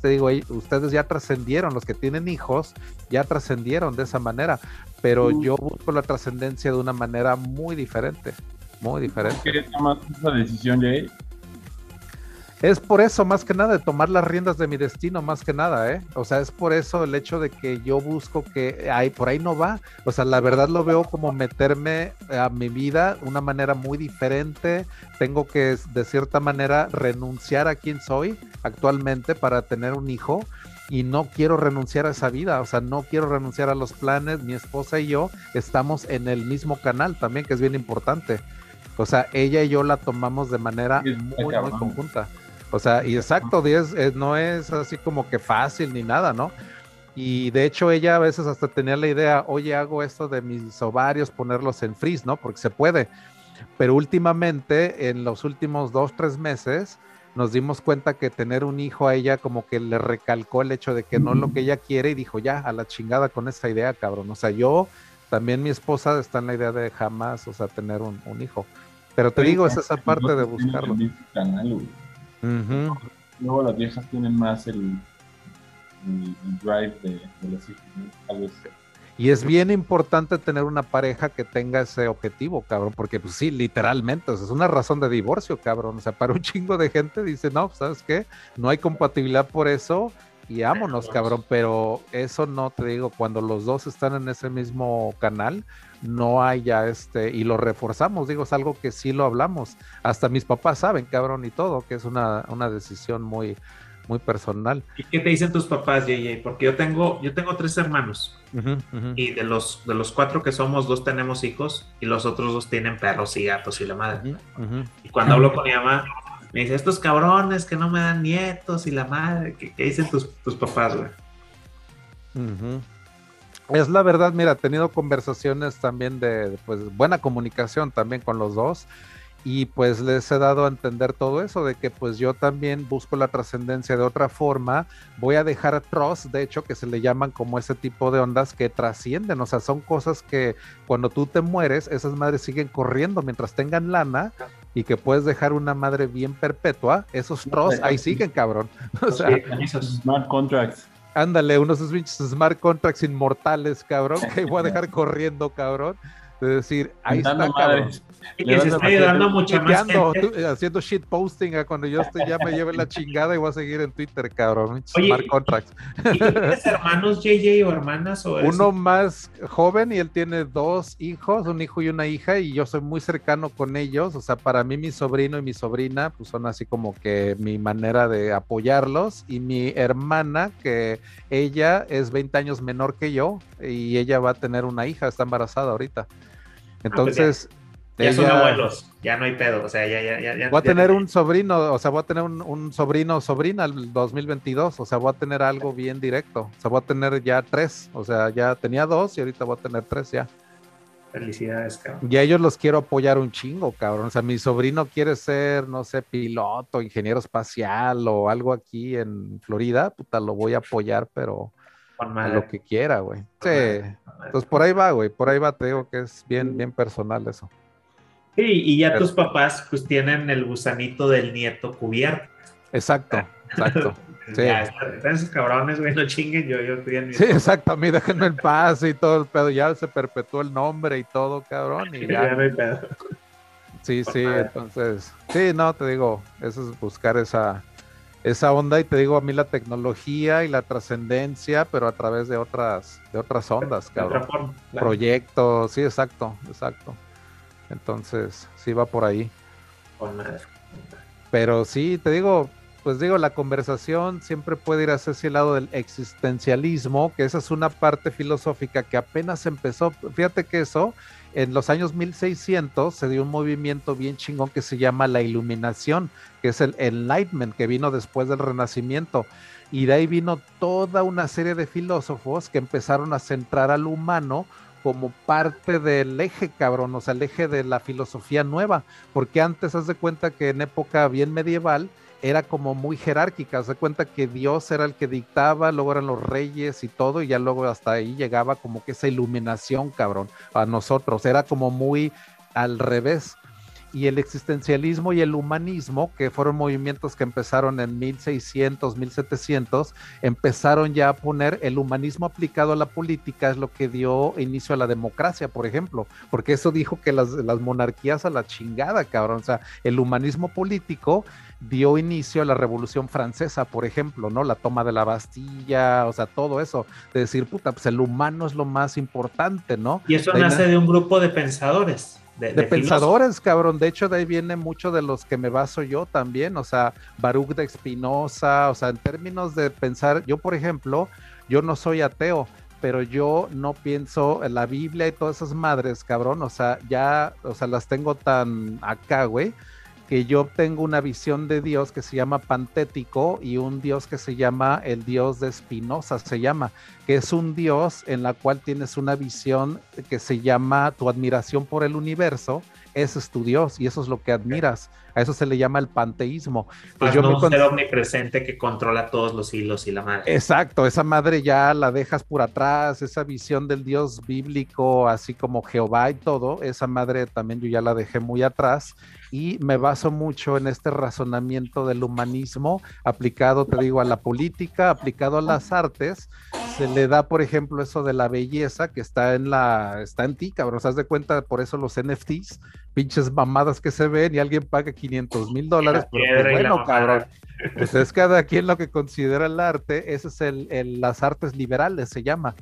te digo, ustedes ya trascendieron, los que tienen hijos ya trascendieron de esa manera, pero yo busco la trascendencia de una manera muy diferente, muy diferente. ¿Qué tomas esa decisión, Jay? Es por eso, más que nada, de tomar las riendas de mi destino, más que nada, ¿eh? O sea, es por eso el hecho de que yo busco que ahí, por ahí no va. O sea, la verdad lo veo como meterme a mi vida de una manera muy diferente. Tengo que, de cierta manera, renunciar a quien soy actualmente para tener un hijo y no quiero renunciar a esa vida, o sea, no quiero renunciar a los planes, mi esposa y yo estamos en el mismo canal también, que es bien importante. O sea, ella y yo la tomamos de manera muy, muy conjunta. O sea, y exacto, no es así como que fácil ni nada, ¿no? Y de hecho ella a veces hasta tenía la idea, oye, hago esto de mis ovarios, ponerlos en freeze, ¿no? Porque se puede. Pero últimamente, en los últimos dos, tres meses, nos dimos cuenta que tener un hijo a ella como que le recalcó el hecho de que no es lo que ella quiere y dijo, ya, a la chingada con esa idea, cabrón. O sea, yo, también mi esposa está en la idea de jamás, o sea, tener un, hijo. Pero te digo, es esa parte de buscarlo. Luego las viejas tienen más el, drive de, los hijos, Y es bien importante tener una pareja que tenga ese objetivo, cabrón, porque pues sí, literalmente, es una razón de divorcio, cabrón. O sea, para un chingo de gente dice, no, ¿sabes qué? No hay compatibilidad por eso y ámonos, cabrón. Pero eso no te digo, cuando los dos están en ese mismo canal, no haya este, y lo reforzamos, digo, es algo que sí lo hablamos, hasta mis papás saben, cabrón, y todo, que es una, una decisión muy, muy personal. ¿Y qué te dicen tus papás, JJ? Porque yo tengo, yo tengo tres hermanos y de los, de los cuatro que somos, dos tenemos hijos y los otros dos tienen perros y gatos y la madre. Y cuando hablo con mi mamá, me dice, estos cabrones que no me dan nietos y la madre, ¿qué, dicen tus, tus papás, güey? Es la verdad, mira, he tenido conversaciones también de pues, buena comunicación también con los dos y pues les he dado a entender todo eso de que pues yo también busco la trascendencia de otra forma, voy a dejar trust, de hecho que se le llaman como ese tipo de ondas que trascienden, o sea, son cosas que cuando tú te mueres, esas madres siguen corriendo mientras tengan lana y que puedes dejar una madre bien perpetua, esos trust ahí siguen, cabrón. O sea, esos smart contracts. Ándale, unos de esos smart contracts inmortales, cabrón, que voy a dejar corriendo, cabrón. De decir, ahí está, cabrón. Y que se está ayudando mucho más gente. Haciendo shit posting a cuando yo estoy, ya me lleve la chingada y voy a seguir en Twitter, cabrón. Smart contracts. ¿Y tienes hermanos, JJ, o hermanas? O Uno más joven y él tiene dos hijos, un hijo y una hija, y yo soy muy cercano con ellos. O sea, para mí mi sobrino y mi sobrina, pues son así como que mi manera de apoyarlos. Y mi hermana, que ella es 20 años menor que yo, y ella va a tener una hija, está embarazada ahorita. Ah, pues Entonces, ya son abuelos, ya no hay pedo, o sea, ya, ya, ya. Voy a tener un sobrino, o sea, voy a tener un, sobrino o sobrina el 2022, o sea, voy a tener algo bien directo, o sea, voy a tener ya tres, o sea, ya tenía dos y ahorita voy a tener tres ya. Felicidades, cabrón. Y a ellos los quiero apoyar un chingo, cabrón. O sea, mi sobrino quiere ser, no sé, piloto, ingeniero espacial o algo aquí en Florida, puta, lo voy a apoyar, pero a lo que quiera, güey. Sí. Entonces por ahí va, güey, por ahí va, te digo que es bien, bien personal eso. Sí, y ya tus papás pues tienen el gusanito del nieto cubierto. Exacto, exacto. Sí. Ya, están esos cabrones, güey, no chinguen, yo, yo estoy en Sí, exacto, a mí déjenme en paz y todo el pedo, ya se perpetuó el nombre y todo, cabrón, y ya. pedo. Sí, sí, entonces, sí, no, te digo, eso es buscar esa, esa onda y te digo a mí la tecnología y la trascendencia, pero a través de otras, de otras ondas, cabrón. Proyectos, sí, exacto, exacto. Entonces, sí va por ahí. Pero sí, te digo, pues digo, la conversación siempre puede ir hacia ese lado del existencialismo, que esa es una parte filosófica que apenas empezó. Fíjate que eso, en los años 1600 se dio un movimiento bien chingón que se llama la iluminación, que es el enlightenment, que vino después del renacimiento. Y de ahí vino toda una serie de filósofos que empezaron a centrar al humano como parte del eje, cabrón, o sea, el eje de la filosofía nueva, porque antes haz de cuenta que en época bien medieval, era como muy jerárquica. Se cuenta que Dios era el que dictaba, luego eran los reyes y todo, y ya luego hasta ahí llegaba como que esa iluminación, cabrón, a nosotros. Era como muy al revés y el existencialismo y el humanismo, que fueron movimientos que empezaron en 1600, 1700, empezaron ya a poner el humanismo aplicado a la política, es lo que dio inicio a la democracia, por ejemplo, porque eso dijo que las, las monarquías a la chingada, cabrón, o sea, el humanismo político dio inicio a la Revolución Francesa, por ejemplo, ¿no? La toma de la Bastilla, o sea, todo eso, de decir, puta, pues el humano es lo más importante, ¿no? Y eso nace de un grupo de pensadores. De, pensadores, cabrón. De hecho, de ahí viene mucho de los que me baso yo también. O sea, Baruch de Espinosa. O sea, en términos de pensar, yo, por ejemplo, yo no soy ateo, pero yo no pienso en la Biblia y todas esas madres, cabrón. O sea, ya, o sea, las tengo tan acá, güey que yo tengo una visión de Dios que se llama pantético y un Dios que se llama el Dios de Espinosa, se llama, que es un Dios en la cual tienes una visión que se llama tu admiración por el universo, es tu Dios y eso es lo que admiras. A eso se le llama el panteísmo. Pues yo no un ser omnipresente que controla todos los hilos y la madre. Exacto, esa madre ya la dejas por atrás, esa visión del Dios bíblico, así como Jehová y todo, esa madre también yo ya la dejé muy atrás y me baso mucho en este razonamiento del humanismo aplicado, te digo, a la política, aplicado a las artes. Se le da, por ejemplo, eso de la belleza que está en la, está en ti, cabrón. ¿Se de cuenta? Por eso los NFTs, pinches mamadas que se ven y alguien paga 500 mil dólares, pero pues bueno, cabrón. Pues es cada quien lo que considera el arte, ese es el, las artes liberales, se llama.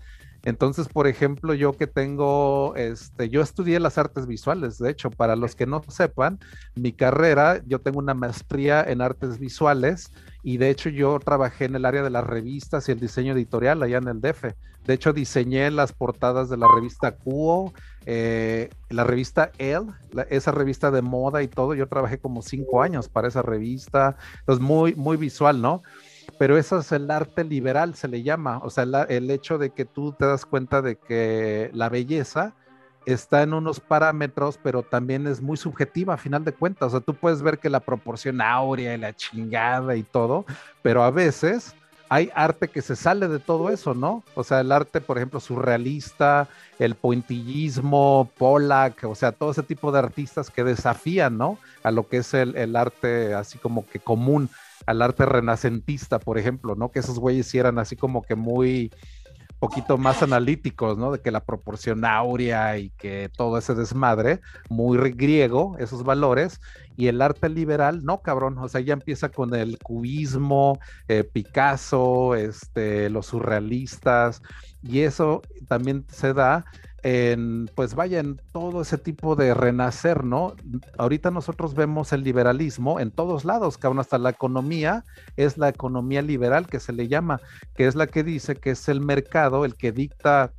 Entonces, por ejemplo, yo que tengo, este, yo estudié las artes visuales, de hecho, para los que no sepan, mi carrera, yo tengo una maestría en artes visuales y de hecho yo trabajé en el área de las revistas y el diseño editorial allá en el DF. De hecho, diseñé las portadas de la revista Cuo, eh, la revista Elle, esa revista de moda y todo. Yo trabajé como cinco años para esa revista. Entonces, muy, muy visual, ¿no? Pero eso es el arte liberal, se le llama, o sea, el hecho de que tú te das cuenta de que la belleza está en unos parámetros, pero también es muy subjetiva a final de cuentas, o sea, tú puedes ver que la proporción áurea y la chingada y todo, pero a veces hay arte que se sale de todo eso, ¿no? O sea, el arte, por ejemplo, surrealista, el pointillismo, Pollack, o sea, todo ese tipo de artistas que desafían, ¿no? A lo que es el, el arte así como que común al arte renacentista, por ejemplo, ¿no? Que esos güeyes eran así como que muy poquito más analíticos, ¿no? De que la proporción áurea y que todo ese desmadre, muy griego, esos valores, y el arte liberal, no, cabrón, o sea, ya empieza con el cubismo, eh, Picasso, este, los surrealistas, y eso también se da en, pues vaya, en todo ese tipo de renacer, ¿no? Ahorita nosotros vemos el liberalismo en todos lados, cabrón, hasta la economía es la economía liberal que se le llama, que es la que dice que es el mercado el que dicta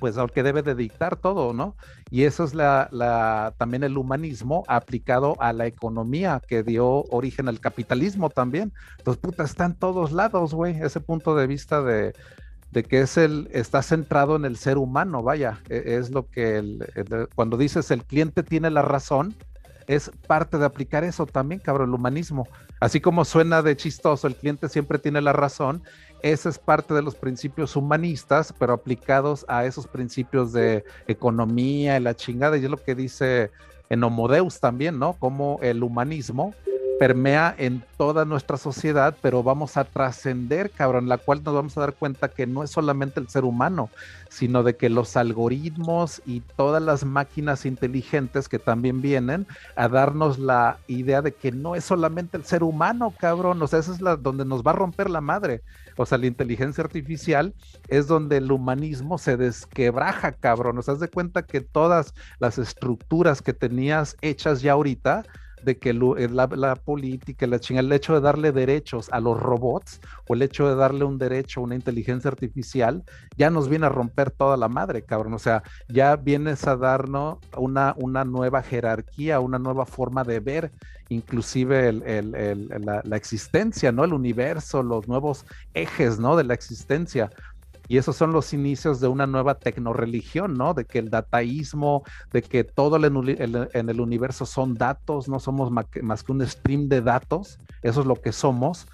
pues al que debe de dictar todo, ¿no? Y eso es la, también el humanismo aplicado a la economía que dio origen al capitalismo también. Entonces, puta, está en todos lados, güey, ese punto de vista de, de que es el, está centrado en el ser humano, vaya, e, es lo que cuando dices el cliente tiene la razón, es parte de aplicar eso también, cabrón, el humanismo. Así como suena de chistoso, el cliente siempre tiene la razón, ese es parte de los principios humanistas, pero aplicados a esos principios de economía y la chingada, y es lo que dice en Homodeus también, ¿no? Como el humanismo permea en toda nuestra sociedad, pero vamos a trascender, cabrón, la cual nos vamos a dar cuenta que no es solamente el ser humano, sino de que los algoritmos y todas las máquinas inteligentes que también vienen a darnos la idea de que no es solamente el ser humano, cabrón, o sea, esa es la donde nos va a romper la madre. O sea, la inteligencia artificial es donde el humanismo se desquebraja, cabrón. Nos das de cuenta que todas las estructuras que tenías hechas ya ahorita, de que eh, la, política, la chinga, el hecho de darle derechos a los robots o el hecho de darle un derecho a una inteligencia artificial, ya nos viene a romper toda la madre, cabrón. O sea, ya vienes a darnos una, una nueva jerarquía, una nueva forma de ver inclusive la, la, existencia, ¿no? El universo, los nuevos ejes, ¿no? De la existencia. Y esos son los inicios de una nueva tecnoreligión, ¿no? De que el dataísmo, de que todo en el universo son datos, no somos más que un stream de datos. eso es lo que somos,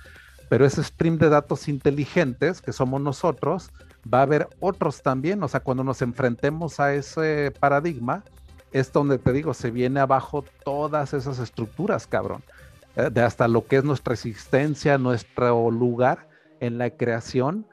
pero ese stream de datos inteligentes que somos nosotros, va a haber otros también, o sea, cuando nos enfrentemos a ese paradigma, es donde te digo, se viene abajo todas esas estructuras, cabrón, eh, de hasta lo que es nuestra existencia, nuestro lugar en la creación,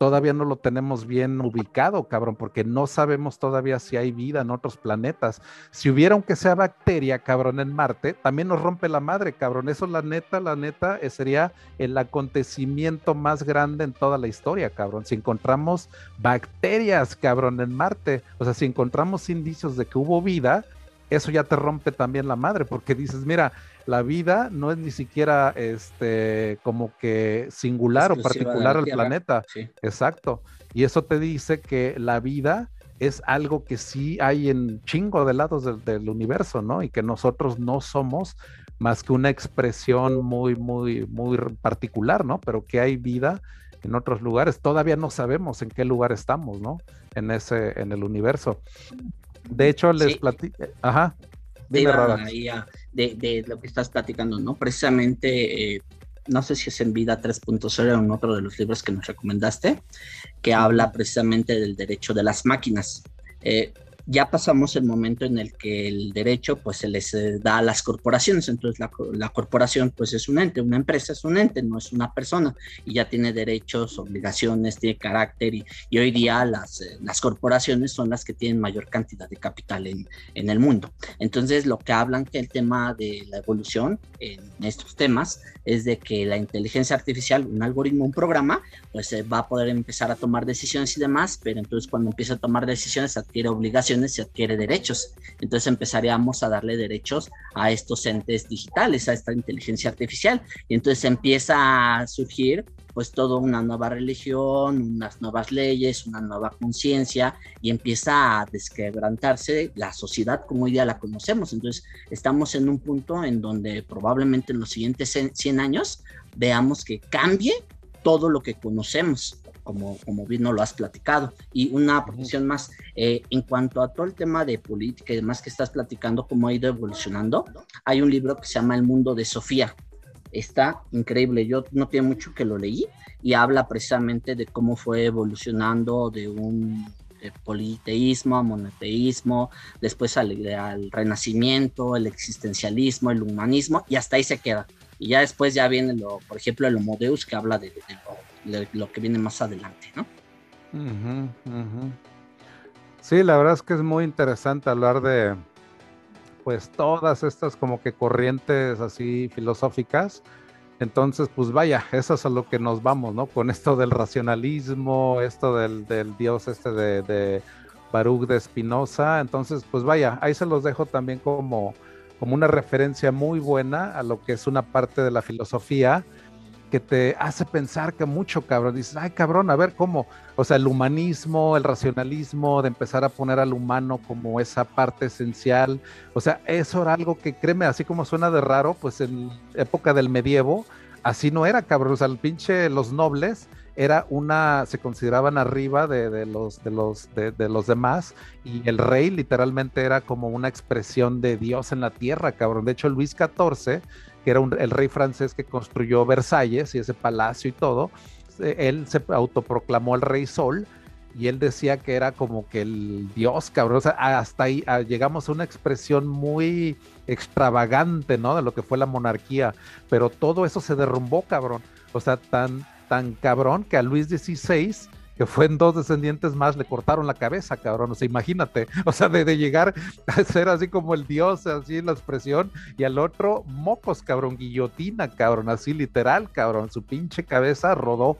todavía no lo tenemos bien ubicado, cabrón, porque no sabemos todavía si hay vida en otros planetas. Si hubiera aunque sea bacteria, cabrón, en Marte, también nos rompe la madre, cabrón. Eso la neta, la neta, eh, sería el acontecimiento más grande en toda la historia, cabrón. Si encontramos bacterias, cabrón, en Marte, o sea, si encontramos indicios de que hubo vida, eso ya te rompe también la madre, porque dices, mira, la vida no es ni siquiera este como que singular o particular al planeta. Exacto. Y eso te dice que la vida es algo que sí hay en chingo de lados del, universo, ¿no? Y que nosotros no somos más que una expresión muy, muy, muy particular, ¿no? Pero que hay vida en otros lugares. Todavía no sabemos en qué lugar estamos, ¿no? En ese, en el universo. De hecho, les platico. Ajá. De, de, lo que estás platicando, ¿no? Precisamente, eh, no sé si es en Vida 3.0 o en otro de los libros que nos recomendaste, que habla precisamente del derecho de las máquinas. Eh, ya pasamos el momento en el que el derecho pues se les eh, da a las corporaciones, entonces la, corporación pues es un ente, una empresa es un ente, no es una persona. Y ya tiene derechos, obligaciones, tiene carácter. Y, hoy día las, eh, las corporaciones son las que tienen mayor cantidad de capital en, en el mundo. Entonces lo que hablan que el tema de la evolución en estos temas es de que la inteligencia artificial, un algoritmo, un programa, pues eh, va a poder empezar a tomar decisiones y demás, pero entonces cuando empieza a tomar decisiones adquiere obligaciones y adquiere derechos. Entonces empezaríamos a darle derechos a estos entes digitales, a esta inteligencia artificial. Y entonces empieza a surgir pues toda una nueva religión, unas nuevas leyes, una nueva conciencia y empieza a desquebrantarse la sociedad como hoy día la conocemos. Entonces estamos en un punto en donde probablemente en los siguientes 100 años veamos que cambie todo lo que conocemos. Como, como bien no lo has platicado. Y una profesión más, eh, en cuanto a todo el tema de política y demás que estás platicando, cómo ha ido evolucionando, hay un libro que se llama El Mundo de Sofía, está increíble. Yo no tiene mucho que lo leí y habla precisamente de cómo fue evolucionando de un politeísmo a monoteísmo, después al, renacimiento, el existencialismo, el humanismo y hasta ahí se queda. Y ya después ya viene, lo, por ejemplo, el Homo Deus que habla de, lo, que viene más adelante, ¿no? Sí, la verdad es que es muy interesante hablar de, pues todas estas como que corrientes así filosóficas. Entonces, pues vaya, eso es a lo que nos vamos, ¿no? Con esto del racionalismo, esto del, dios este de, de Baruch de Spinoza. Entonces, pues vaya, ahí se los dejo también como, como una referencia muy buena a lo que es una parte de la filosofía que te hace pensar que mucho, cabrón. Dices, ay, cabrón, a ver cómo. O sea, el humanismo, el racionalismo, de empezar a poner al humano como esa parte esencial. O sea, eso era algo que, créeme, así como suena de raro, pues en época del medievo, así no era, cabrón. O sea, el pinche, los nobles era una, se consideraban arriba de, los, de, los, de, de, los demás y el rey literalmente era como una expresión de Dios en la tierra, cabrón. De hecho, Luis XIV que era el rey francés que construyó Versalles y ese palacio y todo, él se autoproclamó el rey Sol y él decía que era como que el dios, cabrón. O sea, hasta ahí llegamos a una expresión muy extravagante, ¿no? De lo que fue la monarquía, pero todo eso se derrumbó, cabrón. O sea, tan, tan cabrón que a Luis XVI que fue en dos descendientes más, le cortaron la cabeza, cabrón. O sea, imagínate, o sea, de, llegar a ser así como el dios, así la expresión, y al otro, mocos, cabrón, guillotina, cabrón, así literal, cabrón, su pinche cabeza rodó.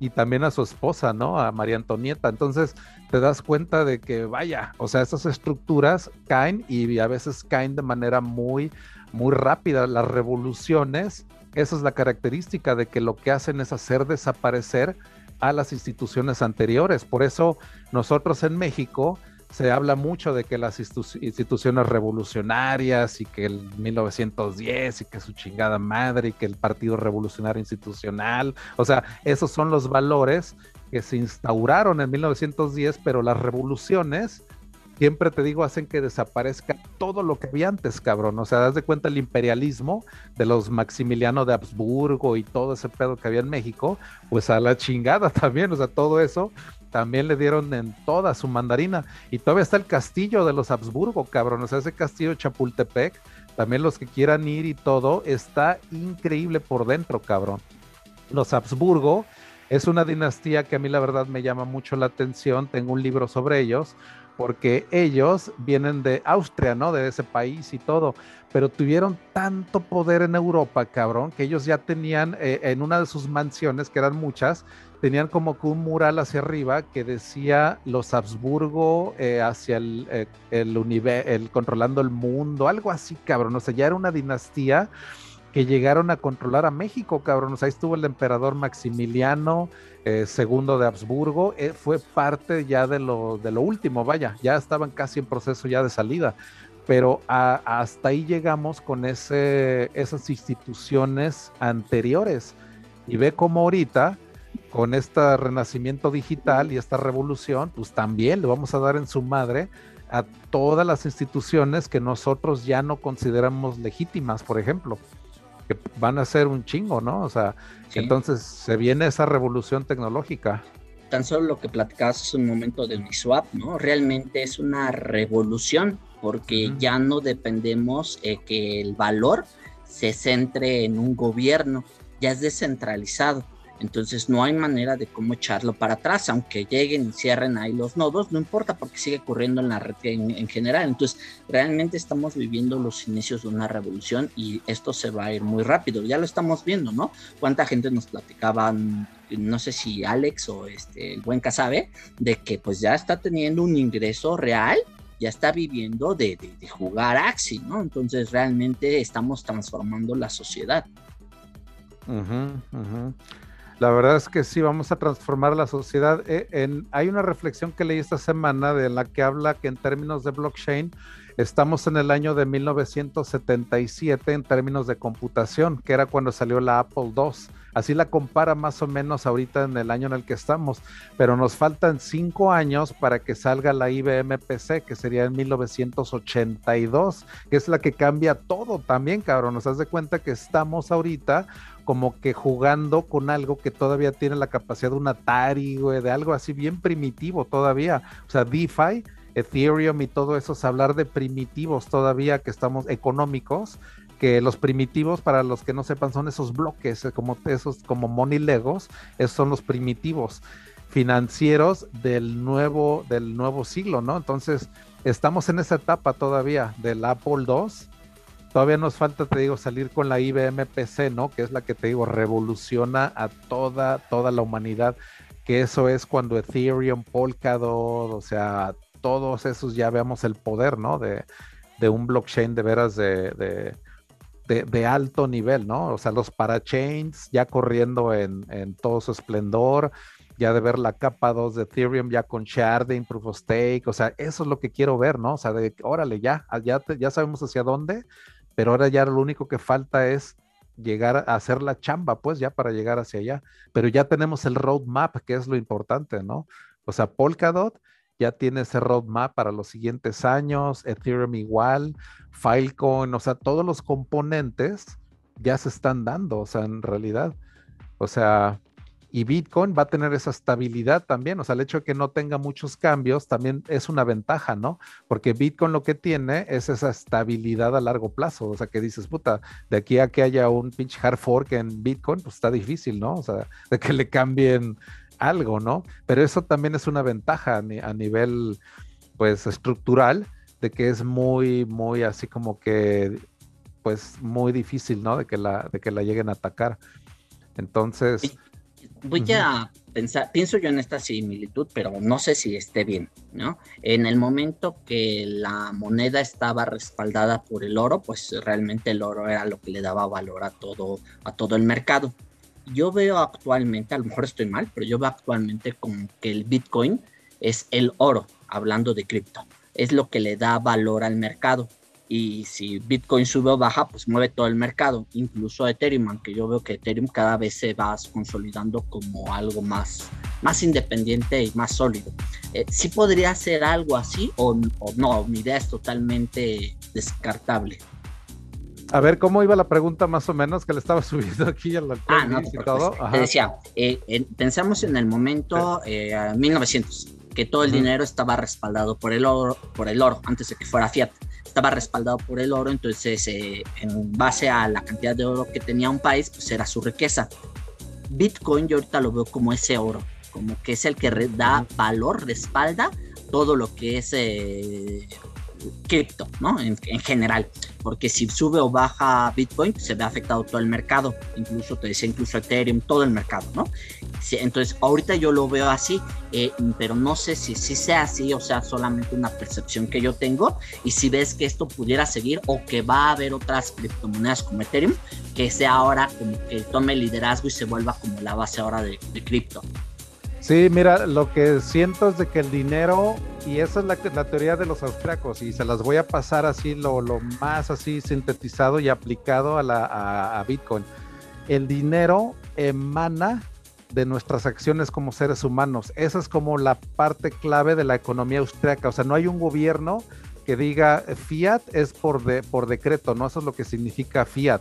Y también a su esposa, ¿no? A María Antonieta. Entonces te das cuenta de que, vaya, o sea, esas estructuras caen y a veces caen de manera muy, muy rápida. Las revoluciones, esa es la característica de que lo que hacen es hacer desaparecer a las instituciones anteriores. Por eso nosotros en México se habla mucho de que las instituciones revolucionarias y que el 1910 y que su chingada madre y que el Partido Revolucionario Institucional, o sea, esos son los valores que se instauraron en 1910, pero las revoluciones siempre te digo, hacen que desaparezca todo lo que había antes, cabrón. O sea, das de cuenta el imperialismo de los Maximiliano de Habsburgo y todo ese pedo que había en México, pues a la chingada también, o sea, todo eso también le dieron en toda su mandarina. Y todavía está el castillo de los Habsburgo, cabrón. O sea, ese castillo de Chapultepec, también los que quieran ir y todo, está increíble por dentro, cabrón. Los Habsburgo es una dinastía que a mí la verdad me llama mucho la atención. Tengo un libro sobre ellos porque ellos vienen de Austria, ¿no? De ese país y todo, pero tuvieron tanto poder en Europa, cabrón, que ellos ya tenían eh, en una de sus mansiones, que eran muchas, tenían como que un mural hacia arriba que decía los Habsburgo eh, hacia el, eh, el, el, controlando el mundo, algo así, cabrón, o sea, ya era una dinastía que llegaron a controlar a México, cabrón. Ahí estuvo el emperador Maximiliano eh, II de Habsburgo, eh, fue parte ya de lo, de lo último, vaya, ya estaban casi en proceso ya de salida. Pero hasta ahí llegamos con esas instituciones anteriores. Y ve cómo ahorita, con este renacimiento digital y esta revolución, pues también le vamos a dar en su madre a todas las instituciones que nosotros ya no consideramos legítimas, por ejemplo que van a ser un chingo, ¿no? O sea, entonces se viene esa revolución tecnológica. Tan solo lo que platicabas hace un momento de Uniswap, ¿no? Realmente es una revolución porque ya no dependemos eh, que el valor se centre en un gobierno, ya es descentralizado. Entonces no hay manera de cómo echarlo para atrás, aunque lleguen y cierren ahí los nodos, no importa porque sigue ocurriendo en la red en, general. Entonces realmente estamos viviendo los inicios de una revolución y esto se va a ir muy rápido. Ya lo estamos viendo, ¿no? Cuánta gente nos platicaban, no sé si Alex o este el buen Casabe, de que pues ya está teniendo un ingreso real ya está viviendo de, jugar Axi, ¿no? Entonces realmente estamos transformando la sociedad. La verdad es que sí, vamos a transformar la sociedad. Eh, en, hay una reflexión que leí esta semana de la que habla que en términos de blockchain estamos en el año de 1977 en términos de computación, que era cuando salió la Apple II. Así la compara más o menos ahorita en el año en el que estamos, pero nos faltan cinco años para que salga la IBM PC, que sería en 1982, que es la que cambia todo también, cabrón. Nos das de cuenta que estamos ahorita como que jugando con algo que todavía tiene la capacidad de un Atari, güey, de algo así bien primitivo todavía. O sea, DeFi, Ethereum y todo eso es hablar de primitivos todavía que estamos económicos, que los primitivos, para los que no sepan, son esos bloques, eh, como esos, como Money Legos, esos son los primitivos financieros del nuevo, del nuevo siglo, ¿no? Entonces, estamos en esa etapa todavía del Apple II Todavía nos falta, te digo, salir con la IBM PC, ¿no? Que es la que te digo, revoluciona a toda, toda la humanidad. Que eso es cuando Ethereum, Polkadot, o sea, todos esos ya veamos el poder, ¿no? De, un blockchain de veras de, de, alto nivel, ¿no? O sea, los parachains ya corriendo en, en, todo su esplendor, ya de ver la capa 2 de Ethereum ya con sharding, proof of stake, o sea, eso es lo que quiero ver, ¿no? O sea, de, órale, ya, ya, ya sabemos hacia dónde, pero ahora ya lo único que falta es llegar a hacer la chamba, pues ya para llegar hacia allá. Pero ya tenemos el roadmap, que es lo importante, ¿no? O sea, Polkadot ya tiene ese roadmap para los siguientes años, Ethereum igual, Filecoin, o sea, todos los componentes ya se están dando, o sea, en realidad. O sea, y Bitcoin va a tener esa estabilidad también, o sea, el hecho de que no tenga muchos cambios también es una ventaja, ¿no? Porque Bitcoin lo que tiene es esa estabilidad a largo plazo, o sea, que dices, puta, de aquí a que haya un pinche hard fork en Bitcoin, pues está difícil, ¿no? O sea, de que le cambien algo, ¿no? Pero eso también es una ventaja a nivel, pues, estructural, de que es muy, muy así como que, pues, muy difícil, ¿no? De que la, de que la lleguen a atacar. Entonces voy a pensar, pienso yo en esta similitud, pero no sé si esté bien, ¿no? En el momento que la moneda estaba respaldada por el oro, pues realmente el oro era lo que le daba valor a todo, a todo el mercado. Yo veo actualmente, a lo mejor estoy mal, pero yo veo actualmente como que el Bitcoin es el oro, hablando de cripto, es lo que le da valor al mercado. Y si Bitcoin sube o baja, pues mueve todo el mercado, incluso Ethereum, aunque yo veo que Ethereum cada vez se va consolidando como algo más, más independiente y más sólido. Eh, ¿Sí podría ser algo así o, o no? Mi idea es totalmente descartable. A ver, ¿cómo iba la pregunta más o menos que le estaba subiendo aquí Ah, no, y todo? te decía, eh, pensamos en el momento 1900, eh, que todo el dinero estaba respaldado por el oro, por el oro, antes de que fuera fiat estaba respaldado por el oro, entonces eh, en base a la cantidad de oro que tenía un país, pues era su riqueza. Bitcoin yo ahorita lo veo como ese oro, como que es el que da valor, respalda todo lo que es eh, cripto, ¿no? En, general, porque si sube o baja Bitcoin, se ve afectado todo el mercado, incluso te decía, incluso Ethereum, todo el mercado, ¿no? entonces, ahorita yo lo veo así, eh, pero no sé si, si sea así o sea solamente una percepción que yo tengo, y si ves que esto pudiera seguir o que va a haber otras criptomonedas como Ethereum, que sea ahora como que tome liderazgo y se vuelva como la base ahora de, de cripto. Sí, mira, lo que siento es de que el dinero, y esa es la, teoría de los austriacos, y se las voy a pasar así, lo, lo más así sintetizado y aplicado a, la, a, Bitcoin. El dinero emana de nuestras acciones como seres humanos. Esa es como la parte clave de la economía austriaca. O sea, no hay un gobierno que diga fiat es por, de, por decreto, ¿no? Eso es lo que significa fiat.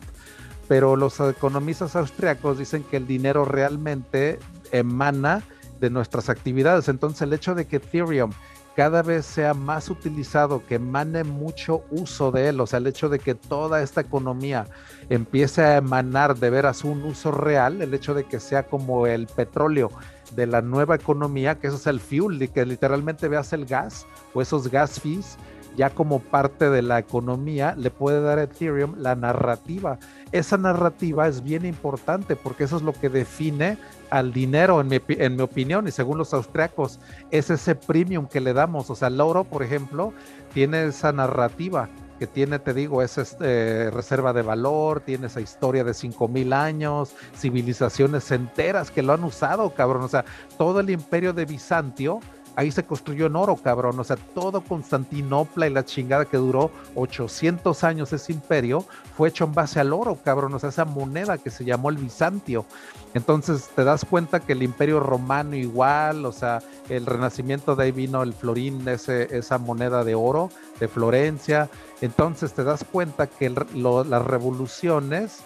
Pero los economistas austriacos dicen que el dinero realmente emana de nuestras actividades. Entonces el hecho de que Ethereum cada vez sea más utilizado, que emane mucho uso de él, o sea, el hecho de que toda esta economía empiece a emanar de veras un uso real, el hecho de que sea como el petróleo de la nueva economía, que eso es el fuel, y que literalmente veas el gas o esos gas fees ya como parte de la economía, le puede dar a Ethereum la narrativa. Esa narrativa es bien importante porque eso es lo que define al dinero, en mi, en mi opinión, y según los austriacos, es ese premium que le damos. O sea, el oro, por ejemplo, tiene esa narrativa que tiene, te digo, esa este, reserva de valor, tiene esa historia de 5000 años, civilizaciones enteras que lo han usado, cabrón. O sea, todo el imperio de Bizantio ahí se construyó en oro, cabrón. O sea, todo Constantinopla y la chingada que duró 800 años ese imperio fue hecho en base al oro, cabrón. O sea, esa moneda que se llamó el Bizantio. Entonces te das cuenta que el imperio romano igual, o sea, el renacimiento de ahí vino el florín, ese, esa moneda de oro de Florencia. Entonces te das cuenta que las revoluciones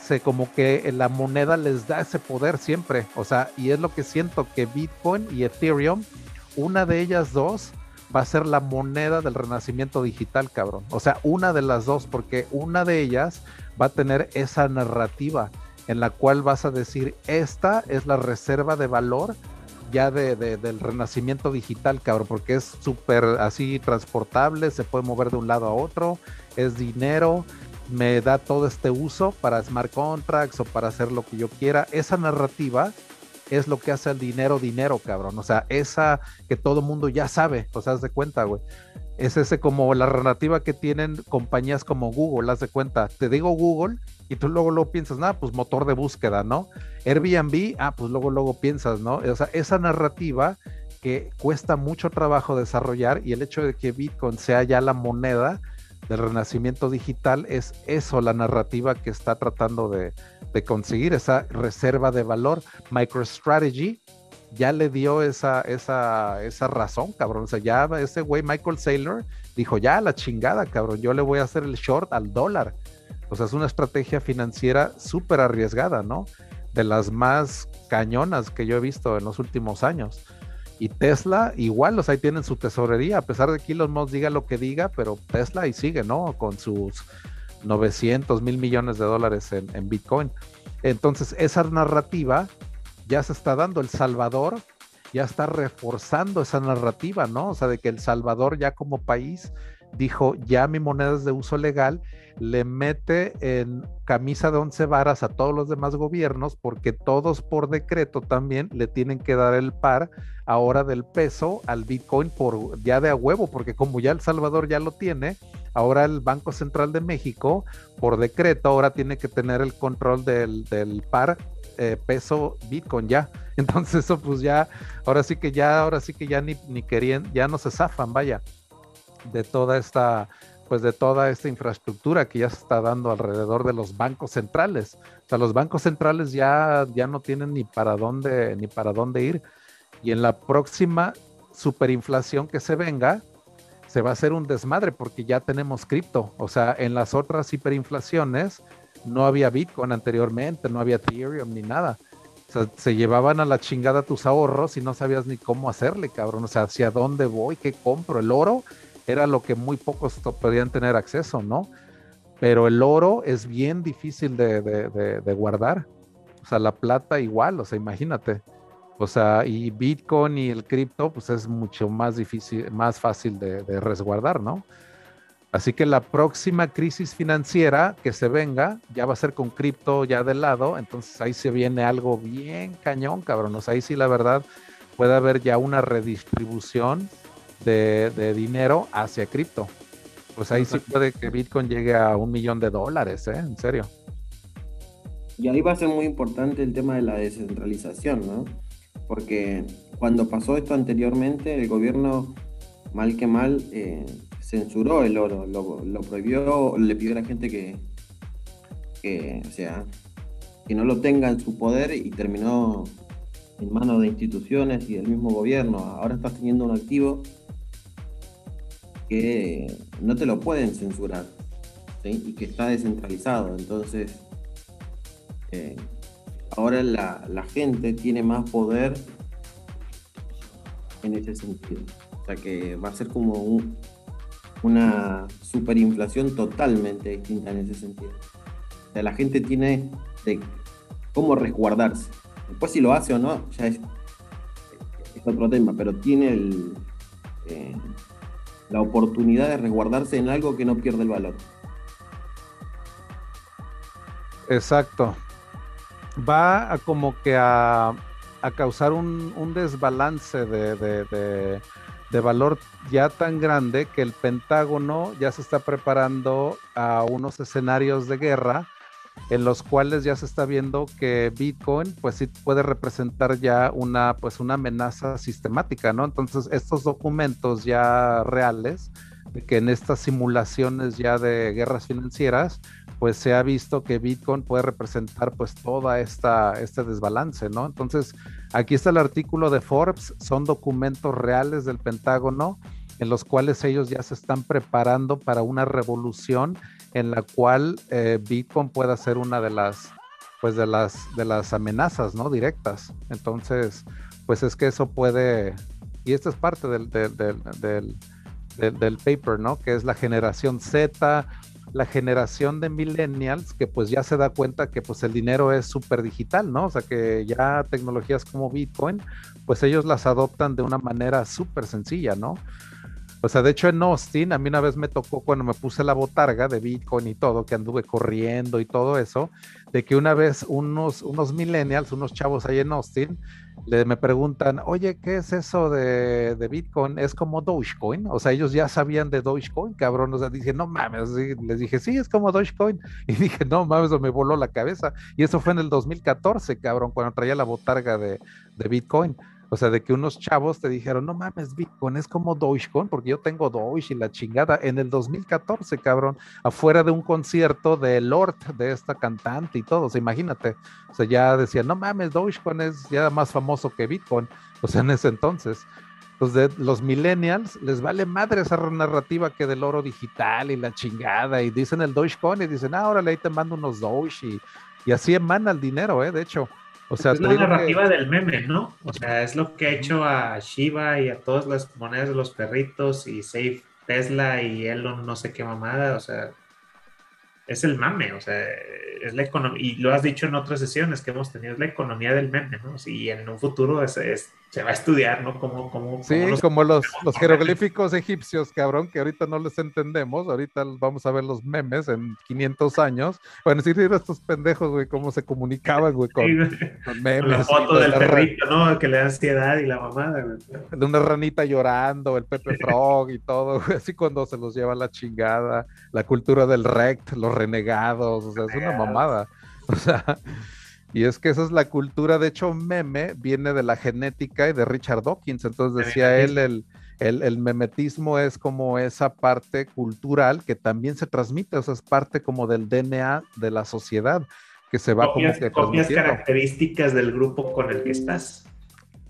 se como que la moneda les da ese poder siempre. O sea, y es lo que siento que Bitcoin y Ethereum una de ellas dos va a ser la moneda del renacimiento digital, cabrón. O sea, una de las dos, porque una de ellas va a tener esa narrativa en la cual vas a decir, esta es la reserva de valor ya de, del renacimiento digital, cabrón, porque es súper así transportable, se puede mover de un lado a otro, es dinero, me da todo este uso para smart contracts o para hacer lo que yo quiera. Esa narrativa es lo que hace el dinero dinero, cabrón. O sea, esa que todo mundo ya sabe, o sea, haz de cuenta, güey. Es ese como la narrativa que tienen compañías como Google, haz de cuenta. Te digo Google y tú luego luego piensas, nada, pues motor de búsqueda, ¿no? Airbnb, ah, pues luego luego piensas, ¿no? O sea, esa narrativa que cuesta mucho trabajo desarrollar y el hecho de que Bitcoin sea ya la moneda del renacimiento digital es eso, la narrativa que está tratando de, conseguir esa reserva de valor. MicroStrategy ya le dio esa, esa, esa razón, cabrón. O sea, ya ese güey Michael Saylor dijo, ya la chingada, cabrón, yo le voy a hacer el short al dólar. O sea, es una estrategia financiera súper arriesgada, ¿no? De las más cañonas que yo he visto en los últimos años. Y Tesla, igual, o sea, ahí tienen su tesorería, a pesar de que Elon Musk diga lo que diga, pero Tesla ahí sigue, ¿no? Con sus 900 mil millones de dólares en, Bitcoin. Entonces, esa narrativa ya se está dando. El Salvador ya está reforzando esa narrativa, ¿no? O sea, de que El Salvador ya como país dijo, ya mi moneda es de uso legal, le mete en camisa de once varas a todos los demás gobiernos porque todos por decreto también le tienen que dar el par ahora del peso al Bitcoin por ya de a huevo, porque como ya El Salvador ya lo tiene, ahora el Banco Central de México por decreto ahora tiene que tener el control del, par eh, peso Bitcoin ya. Entonces eso pues ya, ahora sí que ya, ahora sí que ya ni, ni querían, ya no se zafan, vaya, de toda esta pues de toda esta infraestructura que ya se está dando alrededor de los bancos centrales. O sea, los bancos centrales ya, ya no tienen ni para dónde ni para dónde ir. Y en la próxima superinflación que se venga, se va a hacer un desmadre porque ya tenemos cripto. O sea, en las otras hiperinflaciones no había Bitcoin anteriormente, no había Ethereum ni nada. O sea, se llevaban a la chingada tus ahorros y no sabías ni cómo hacerle, cabrón. O sea, hacia dónde voy, qué compro. El oro era lo que muy pocos podían tener acceso, ¿no? Pero el oro es bien difícil de, guardar. O sea, la plata igual, o sea, imagínate. O sea, y Bitcoin y el cripto, pues es mucho más difícil, más fácil de, resguardar, ¿no? Así que la próxima crisis financiera que se venga ya va a ser con cripto ya de lado, entonces ahí se viene algo bien cañón, cabrón. O sea, ahí sí la verdad puede haber ya una redistribución de, dinero hacia cripto. Pues ahí sí puede que Bitcoin llegue a un millón de dólares, ¿eh? En serio. Y ahí va a ser muy importante el tema de la descentralización, ¿no? Porque cuando pasó esto anteriormente, el gobierno, mal que mal, eh, censuró el oro, lo, prohibió, le pidió a la gente que, que, o sea, que no lo tenga en su poder y terminó en manos de instituciones y del mismo gobierno. Ahora estás teniendo un activo que no te lo pueden censurar y que está descentralizado. Entonces, eh, ahora la, gente tiene más poder en ese sentido. O sea que va a ser como una superinflación totalmente distinta en ese sentido. O sea, la gente tiene de cómo resguardarse. Después si lo hace o no, ya es, otro tema, pero tiene el, la oportunidad de resguardarse en algo que no pierde el valor. Exacto. Va a como que a, causar un, desbalance de, de, valor ya tan grande que el Pentágono ya se está preparando a unos escenarios de guerra en los cuales ya se está viendo que Bitcoin pues sí puede representar ya una pues una amenaza sistemática, ¿no? Entonces estos documentos ya reales que en estas simulaciones ya de guerras financieras pues se ha visto que Bitcoin puede representar pues toda esta este desbalance, ¿no? Entonces aquí está el artículo de Forbes, son documentos reales del Pentágono en los cuales ellos ya se están preparando para una revolución en la cual eh, Bitcoin pueda ser una de las pues de las de las amenazas no directas entonces pues es que eso puede y esto es parte del, del, del, del, paper no que es la generación Z la generación de millennials que pues ya se da cuenta que pues el dinero es súper digital, ¿no? O sea que ya tecnologías como Bitcoin, pues ellos las adoptan de una manera súper sencilla, ¿no? O sea, de hecho en Austin, a mí una vez me tocó cuando me puse la botarga de Bitcoin y todo, que anduve corriendo y todo eso, de que una vez unos, unos millennials, unos chavos ahí en Austin, le, me preguntan, oye, ¿qué es eso de, Bitcoin? ¿Es como Dogecoin? O sea, ellos ya sabían de Dogecoin, cabrón. O sea, dije, no mames. les dije, sí, es como Dogecoin. Y dije, no mames, me voló la cabeza. Y eso fue en el 2014, cabrón, cuando traía la botarga de, de Bitcoin. O sea, de que unos chavos te dijeron, no mames, Bitcoin es como Dogecoin, porque yo tengo Doge y la chingada. En el 2014, cabrón, afuera de un concierto de Lord, de esta cantante y todo. O sea, imagínate. O sea, ya decían, no mames, Dogecoin es ya más famoso que Bitcoin. O sea, en ese entonces. Entonces, los millennials les vale madre esa narrativa que del oro digital y la chingada. Y dicen el Dogecoin y dicen, ah, órale, ahí te mando unos Doge. Y, y así emana el dinero, ¿eh? De hecho. O sea, es la narrativa del meme, ¿no? O sea, es lo que ha hecho a Shiba y a todas las monedas de los perritos y Safe Tesla y Elon no sé qué mamada, o sea, es el mame, o sea, es la economía, y lo has dicho en otras sesiones que hemos tenido, es la economía del meme, ¿no? Y en un futuro es, se va a estudiar, ¿no? Como, como, sí, como los, los jeroglíficos egipcios, cabrón, que ahorita no les entendemos, ahorita vamos a ver los memes en 500 años, bueno, sí, estos pendejos, güey, cómo se comunicaban, güey, con, memes. la foto del perrito, ¿no? Que le da ansiedad y la mamada, güey. De una ranita llorando, el Pepe Frog y todo, güey, así cuando se los lleva la chingada, la cultura del rect, los renegados, o sea, es una mamada. O sea, y es que esa es la cultura, de hecho, meme viene de la genética y de Richard Dawkins. Entonces decía él, el, el, memetismo es como esa parte cultural que también se transmite, o sea, es parte como del DNA de la sociedad que se va copias, como copias características del grupo con el que estás.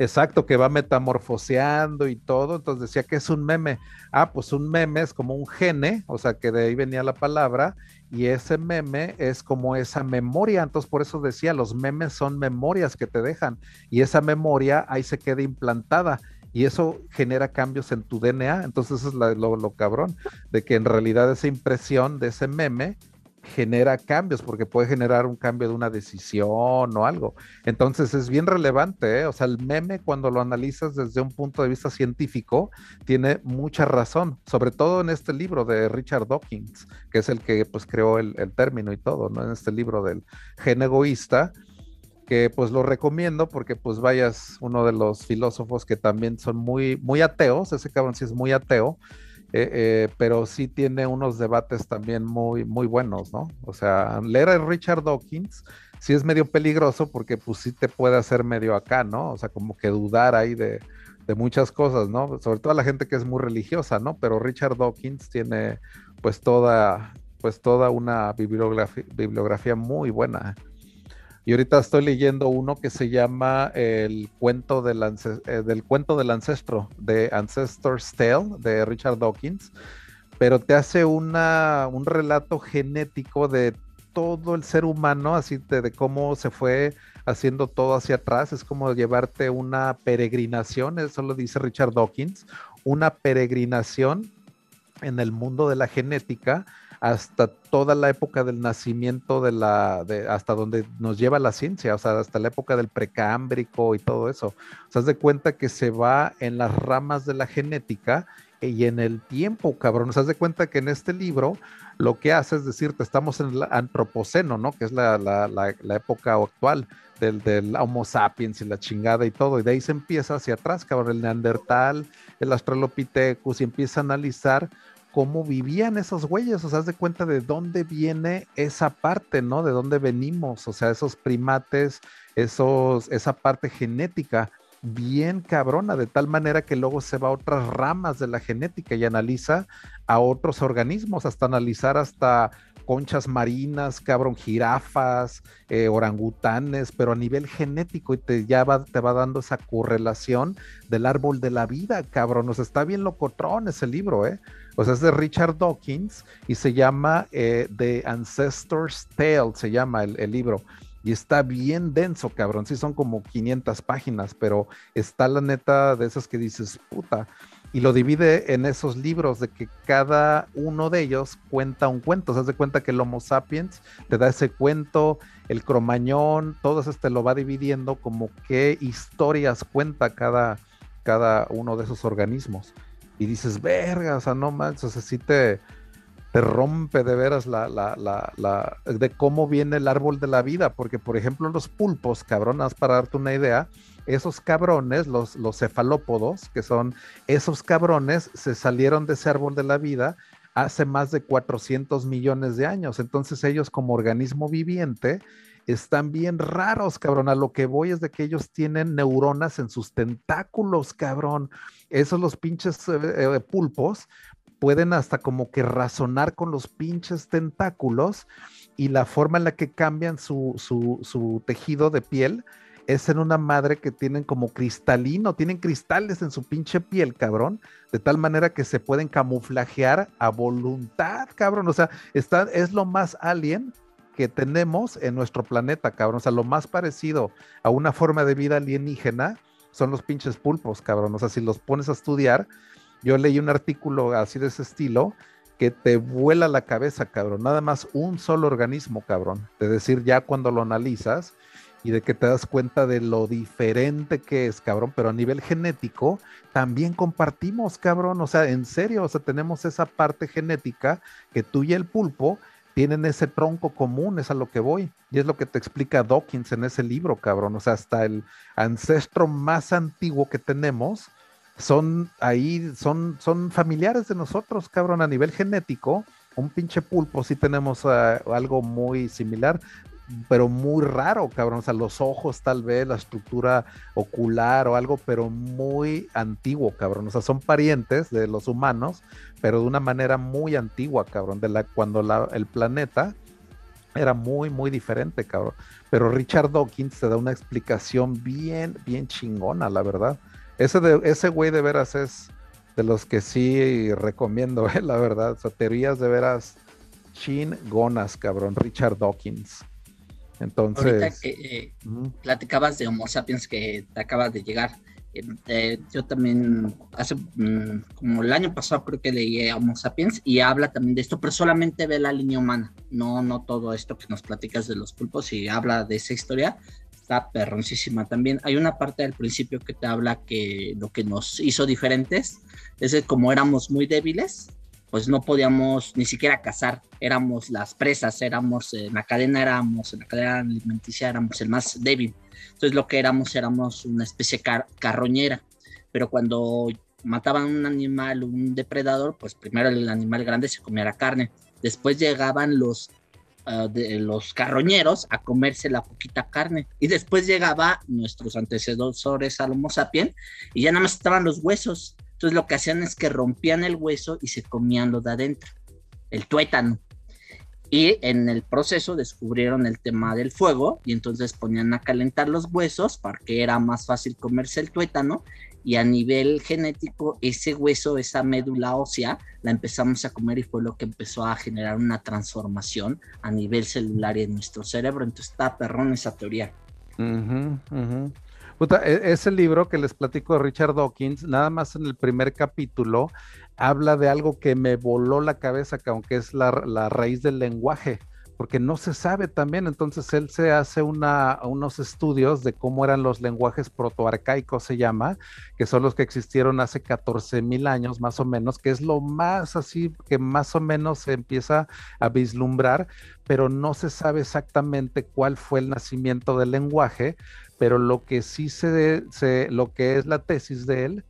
Exacto, que va metamorfoseando y todo. Entonces decía que es un meme. Ah, pues un meme es como un gene, o sea que de ahí venía la palabra, y ese meme es como esa memoria. Entonces por eso decía, los memes son memorias que te dejan, y esa memoria ahí se queda implantada. Y eso genera cambios en tu DNA. Entonces eso es lo, lo cabrón, de que en realidad esa impresión de ese meme genera cambios, porque puede generar un cambio de una decisión o algo. Entonces es bien relevante, ¿eh? o sea, el meme cuando lo analizas desde un punto de vista científico tiene mucha razón, sobre todo en este libro de Richard Dawkins, que es el que pues creó el, término y todo, ¿no? En este libro del gen egoísta, que pues lo recomiendo porque pues vayas uno de los filósofos que también son muy, muy ateos, ese cabrón sí es muy ateo, eh, eh, pero sí tiene unos debates también muy, muy buenos, ¿no? O sea, leer a Richard Dawkins sí es medio peligroso porque pues sí te puede hacer medio acá, ¿no? O sea, como que dudar ahí de, muchas cosas, ¿no? Sobre todo la gente que es muy religiosa, ¿no? Pero Richard Dawkins tiene pues toda, pues toda una bibliografía, bibliografía muy buena. Y ahorita estoy leyendo uno que se llama El cuento del, eh, del cuento del ancestro, de Ancestor's Tale, de Richard Dawkins, pero te hace una, un relato genético de todo el ser humano, así de, cómo se fue haciendo todo hacia atrás. Es como llevarte una peregrinación, eso lo dice Richard Dawkins, una peregrinación en el mundo de la genética hasta toda la época del nacimiento de la, de, hasta donde nos lleva la ciencia, o sea, hasta la época del precámbrico y todo eso. O sea, haz de cuenta que se va en las ramas de la genética y en el tiempo, cabrón. O sea, haz de cuenta que en este libro lo que hace es decirte, estamos en el antropoceno, ¿no? Que es la, la, la, época actual del, del, Homo sapiens y la chingada y todo. Y de ahí se empieza hacia atrás, cabrón, el Neandertal, el Australopithecus, y empieza a analizar cómo vivían esos güeyes, o sea, haz de cuenta de dónde viene esa parte, ¿no? De dónde venimos, o sea, esos primates, esos, esa parte genética bien cabrona, de tal manera que luego se va a otras ramas de la genética y analiza a otros organismos, hasta analizar hasta conchas marinas, cabrón, jirafas, eh, orangutanes, pero a nivel genético y te ya va, te va dando esa correlación del árbol de la vida, cabrón. O sea, está bien locotrón ese libro, ¿eh? Sea, es de Richard Dawkins y se llama eh, The Ancestor's Tale, se llama el, libro. Y está bien denso, cabrón. Sí, son como 500 páginas, pero está la neta de esas que dices, puta. Y lo divide en esos libros de que cada uno de ellos cuenta un cuento. Se hace cuenta que el Homo sapiens te da ese cuento, el cromañón, todo eso te lo va dividiendo como qué historias cuenta cada, cada uno de esos organismos y dices, verga, o sea, no manches, o te, te rompe de veras la, la, la, la, de cómo viene el árbol de la vida, porque por ejemplo los pulpos, cabronas, para darte una idea, esos cabrones, los, los cefalópodos, que son esos cabrones, se salieron de ese árbol de la vida hace más de 400 millones de años. Entonces ellos como organismo viviente están bien raros, cabrón. A lo que voy es de que ellos tienen neuronas en sus tentáculos, cabrón. Esos los pinches eh, eh, pulpos pueden hasta como que razonar con los pinches tentáculos y la forma en la que cambian su, su, su tejido de piel es en una madre que tienen como cristalino, tienen cristales en su pinche piel, cabrón, de tal manera que se pueden camuflajear a voluntad, cabrón. O sea, está, es lo más alien que tenemos en nuestro planeta, cabrón. O sea, lo más parecido a una forma de vida alienígena son los pinches pulpos, cabrón. O sea, si los pones a estudiar, yo leí un artículo así de ese estilo que te vuela la cabeza, cabrón. Nada más un solo organismo, cabrón. De decir, ya cuando lo analizas y de que te das cuenta de lo diferente que es, cabrón. Pero a nivel genético, también compartimos, cabrón. O sea, en serio, o sea, tenemos esa parte genética que tú y el pulpo tienen ese tronco común, es a lo que voy. Y es lo que te explica Dawkins en ese libro, cabrón. O sea, hasta el ancestro más antiguo que tenemos son ahí, son, son familiares de nosotros, cabrón, a nivel genético. Un pinche pulpo, sí tenemos ah, algo muy similar. Pero muy raro, cabrón. O sea, los ojos tal vez, la estructura ocular o algo, pero muy antiguo, cabrón. O sea, son parientes de los humanos, pero de una manera muy antigua, cabrón. De la, cuando el planeta era muy, muy diferente, cabrón. Pero Richard Dawkins te da una explicación bien, bien chingona, la verdad. Ese, de, ese güey de veras es de los que sí recomiendo, eh, la verdad. O sea, teorías de veras chingonas, cabrón. Richard Dawkins. Entonces. Ahorita que eh, platicabas de Homo sapiens que te acaba de llegar. Eh, eh, yo también hace mm, como el año pasado creo que leí Homo sapiens y habla también de esto, pero solamente ve la línea humana, no, no todo esto que nos platicas de los pulpos y habla de esa historia. Está perroncísima también. Hay una parte del principio que te habla que lo que nos hizo diferentes es que como éramos muy débiles, pues no podíamos ni siquiera cazar, éramos las presas, éramos en la cadena, éramos en la cadena alimenticia, éramos el más débil. Entonces lo que éramos éramos una especie carroñera, pero cuando mataban un animal, un depredador, pues primero el animal grande se comía la carne, después llegaban los ah, de los carroñeros a comerse la poquita carne. Y después llegaba nuestros antecesores al Homo sapiens y ya nada más estaban los huesos entonces lo que hacían es que rompían el hueso y se comían lo de adentro, el tuétano. Y en el proceso descubrieron el tema del fuego y entonces ponían a calentar los huesos porque era más fácil comerse el tuétano y a nivel genético ese hueso, esa médula ósea, la empezamos a comer y fue lo que empezó a generar una transformación a nivel celular y en nuestro cerebro. Entonces está perrón esa teoría. E, ese libro que les platico de Richard Dawkins, nada más en el primer capítulo, habla de algo que me voló la cabeza, que aunque es la, raíz del lenguaje, porque no se sabe también, entonces él se hace una, unos estudios de cómo eran los lenguajes protoarcaicos, se llama, que son los que existieron hace 14 mil años más o menos, que es lo más así que más o menos se empieza a vislumbrar, pero no se sabe exactamente cuál fue el nacimiento del lenguaje, pero lo que sí se, se, lo que es la tesis de él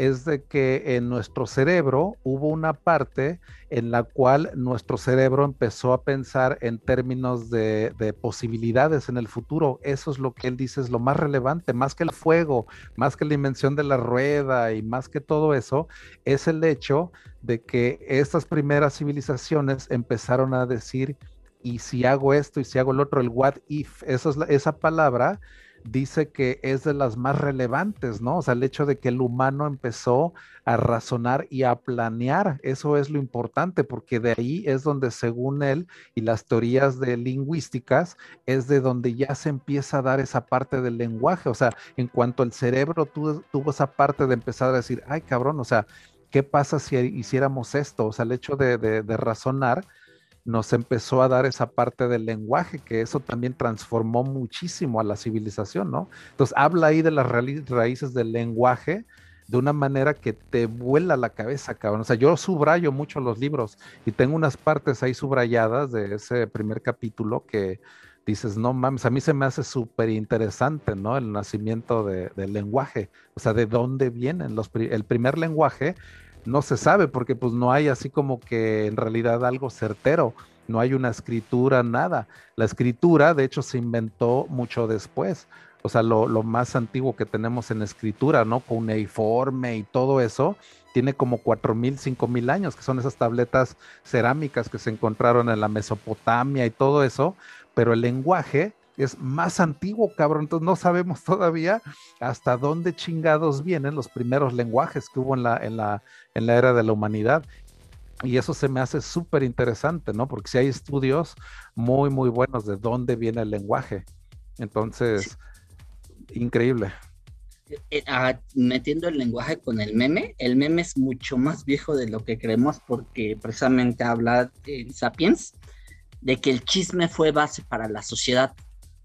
es de que en nuestro cerebro hubo una parte en la cual nuestro cerebro empezó a pensar en términos de, de, posibilidades en el futuro. Eso es lo que él dice es lo más relevante, más que el fuego, más que la invención de la rueda y más que todo eso, es el hecho de que estas primeras civilizaciones empezaron a decir, y si hago esto y si hago el otro, el what if, eso es esa palabra dice que es de las más relevantes, ¿no? O sea, el hecho de que el humano empezó a razonar y a planear, eso es lo importante, porque de ahí es donde, según él y las teorías de lingüísticas, es de donde ya se empieza a dar esa parte del lenguaje. O sea, en cuanto el cerebro tuvo, esa parte de empezar a decir, ay, cabrón, o sea, ¿qué pasa si hiciéramos esto? O sea, el hecho de, razonar nos empezó a dar esa parte del lenguaje, que eso también transformó muchísimo a la civilización, ¿no? Entonces habla ahí de las raíces del lenguaje de una manera que te vuela la cabeza, cabrón. O sea, yo subrayo mucho los libros y tengo unas partes ahí subrayadas de ese primer capítulo que dices, no mames, a mí se me hace súper interesante, ¿no? El nacimiento del lenguaje, o sea, de dónde vienen el primer lenguaje no se sabe porque pues no hay así como que en realidad algo certero, no hay una escritura, nada. La escritura, de hecho, se inventó mucho después. O sea, lo, más antiguo que tenemos en escritura, ¿no? Cuneiforme y todo eso, tiene como cuatro mil, cinco mil años, que son esas tabletas cerámicas que se encontraron en la Mesopotamia y todo eso, pero el lenguaje es más antiguo, cabrón. Entonces no sabemos todavía hasta dónde chingados vienen los primeros lenguajes que hubo en la, en la, en la era de la humanidad. Y eso se me hace súper interesante, ¿no? Porque si hay estudios muy, muy buenos de dónde viene el lenguaje. Entonces, increíble. Eh, eh, ah, metiendo el lenguaje con el meme, el meme es mucho más viejo de lo que creemos porque precisamente habla en Sapiens de que el chisme fue base para la sociedad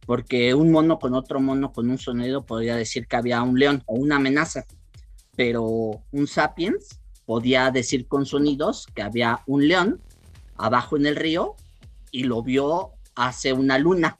porque un mono con otro mono con un sonido podría decir que había un león o una amenaza, pero un sapiens podía decir con sonidos que había un león abajo en el río y lo vio hace una luna.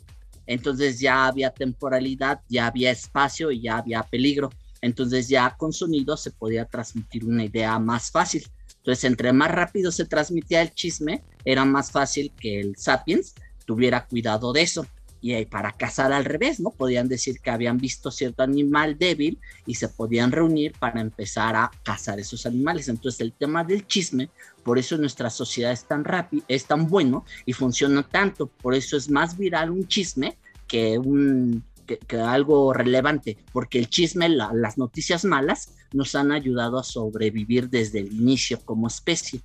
Entonces ya había temporalidad, ya había espacio y ya había peligro. Entonces ya con sonidos se podía transmitir una idea más fácil. Entonces entre más rápido se transmitía el chisme, era más fácil que el sapiens tuviera cuidado de eso y para cazar al revés, ¿no? Podían decir que habían visto cierto animal débil y se podían reunir para empezar a cazar esos animales. Entonces el tema del chisme, por eso nuestra sociedad es tan rápido, es tan bueno y funciona tanto, por eso es más viral un chisme que un que, algo relevante, porque el chisme, las noticias malas nos han ayudado a sobrevivir desde el inicio como especie.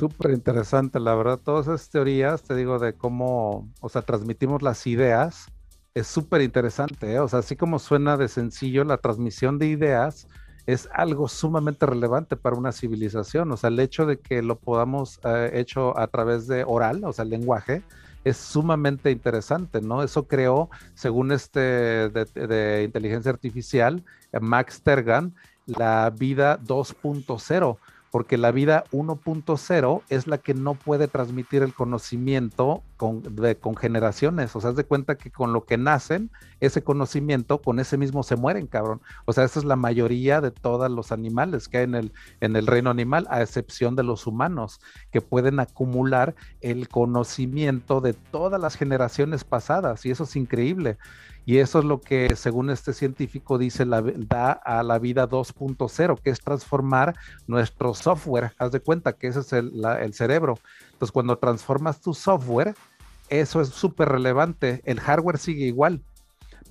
Súper interesante, la verdad, todas esas teorías, te digo, de cómo, o sea, transmitimos las ideas, es súper interesante, ¿eh? o sea, así como suena de sencillo, la transmisión de ideas es algo sumamente relevante para una civilización, o sea, el hecho de que lo podamos eh, hecho a través de oral, o sea, el lenguaje, es sumamente interesante, ¿no? Eso creó, según este de, de inteligencia artificial, Max Tergan, la vida 2.0 porque la vida 1.0 es la que no puede transmitir el conocimiento con, generaciones. O sea, haz de cuenta que con lo que nacen, ese conocimiento, con ese mismo se mueren, cabrón. O sea, esa es la mayoría de todos los animales que hay en el, en el reino animal, a excepción de los humanos, que pueden acumular el conocimiento de todas las generaciones pasadas. Y eso es increíble. Y eso es lo que, según este científico, dice, la, da a la vida 2.0, que es transformar nuestro software. Haz de cuenta que ese es el, el cerebro. Entonces, cuando transformas tu software, eso es súper relevante. El hardware sigue igual,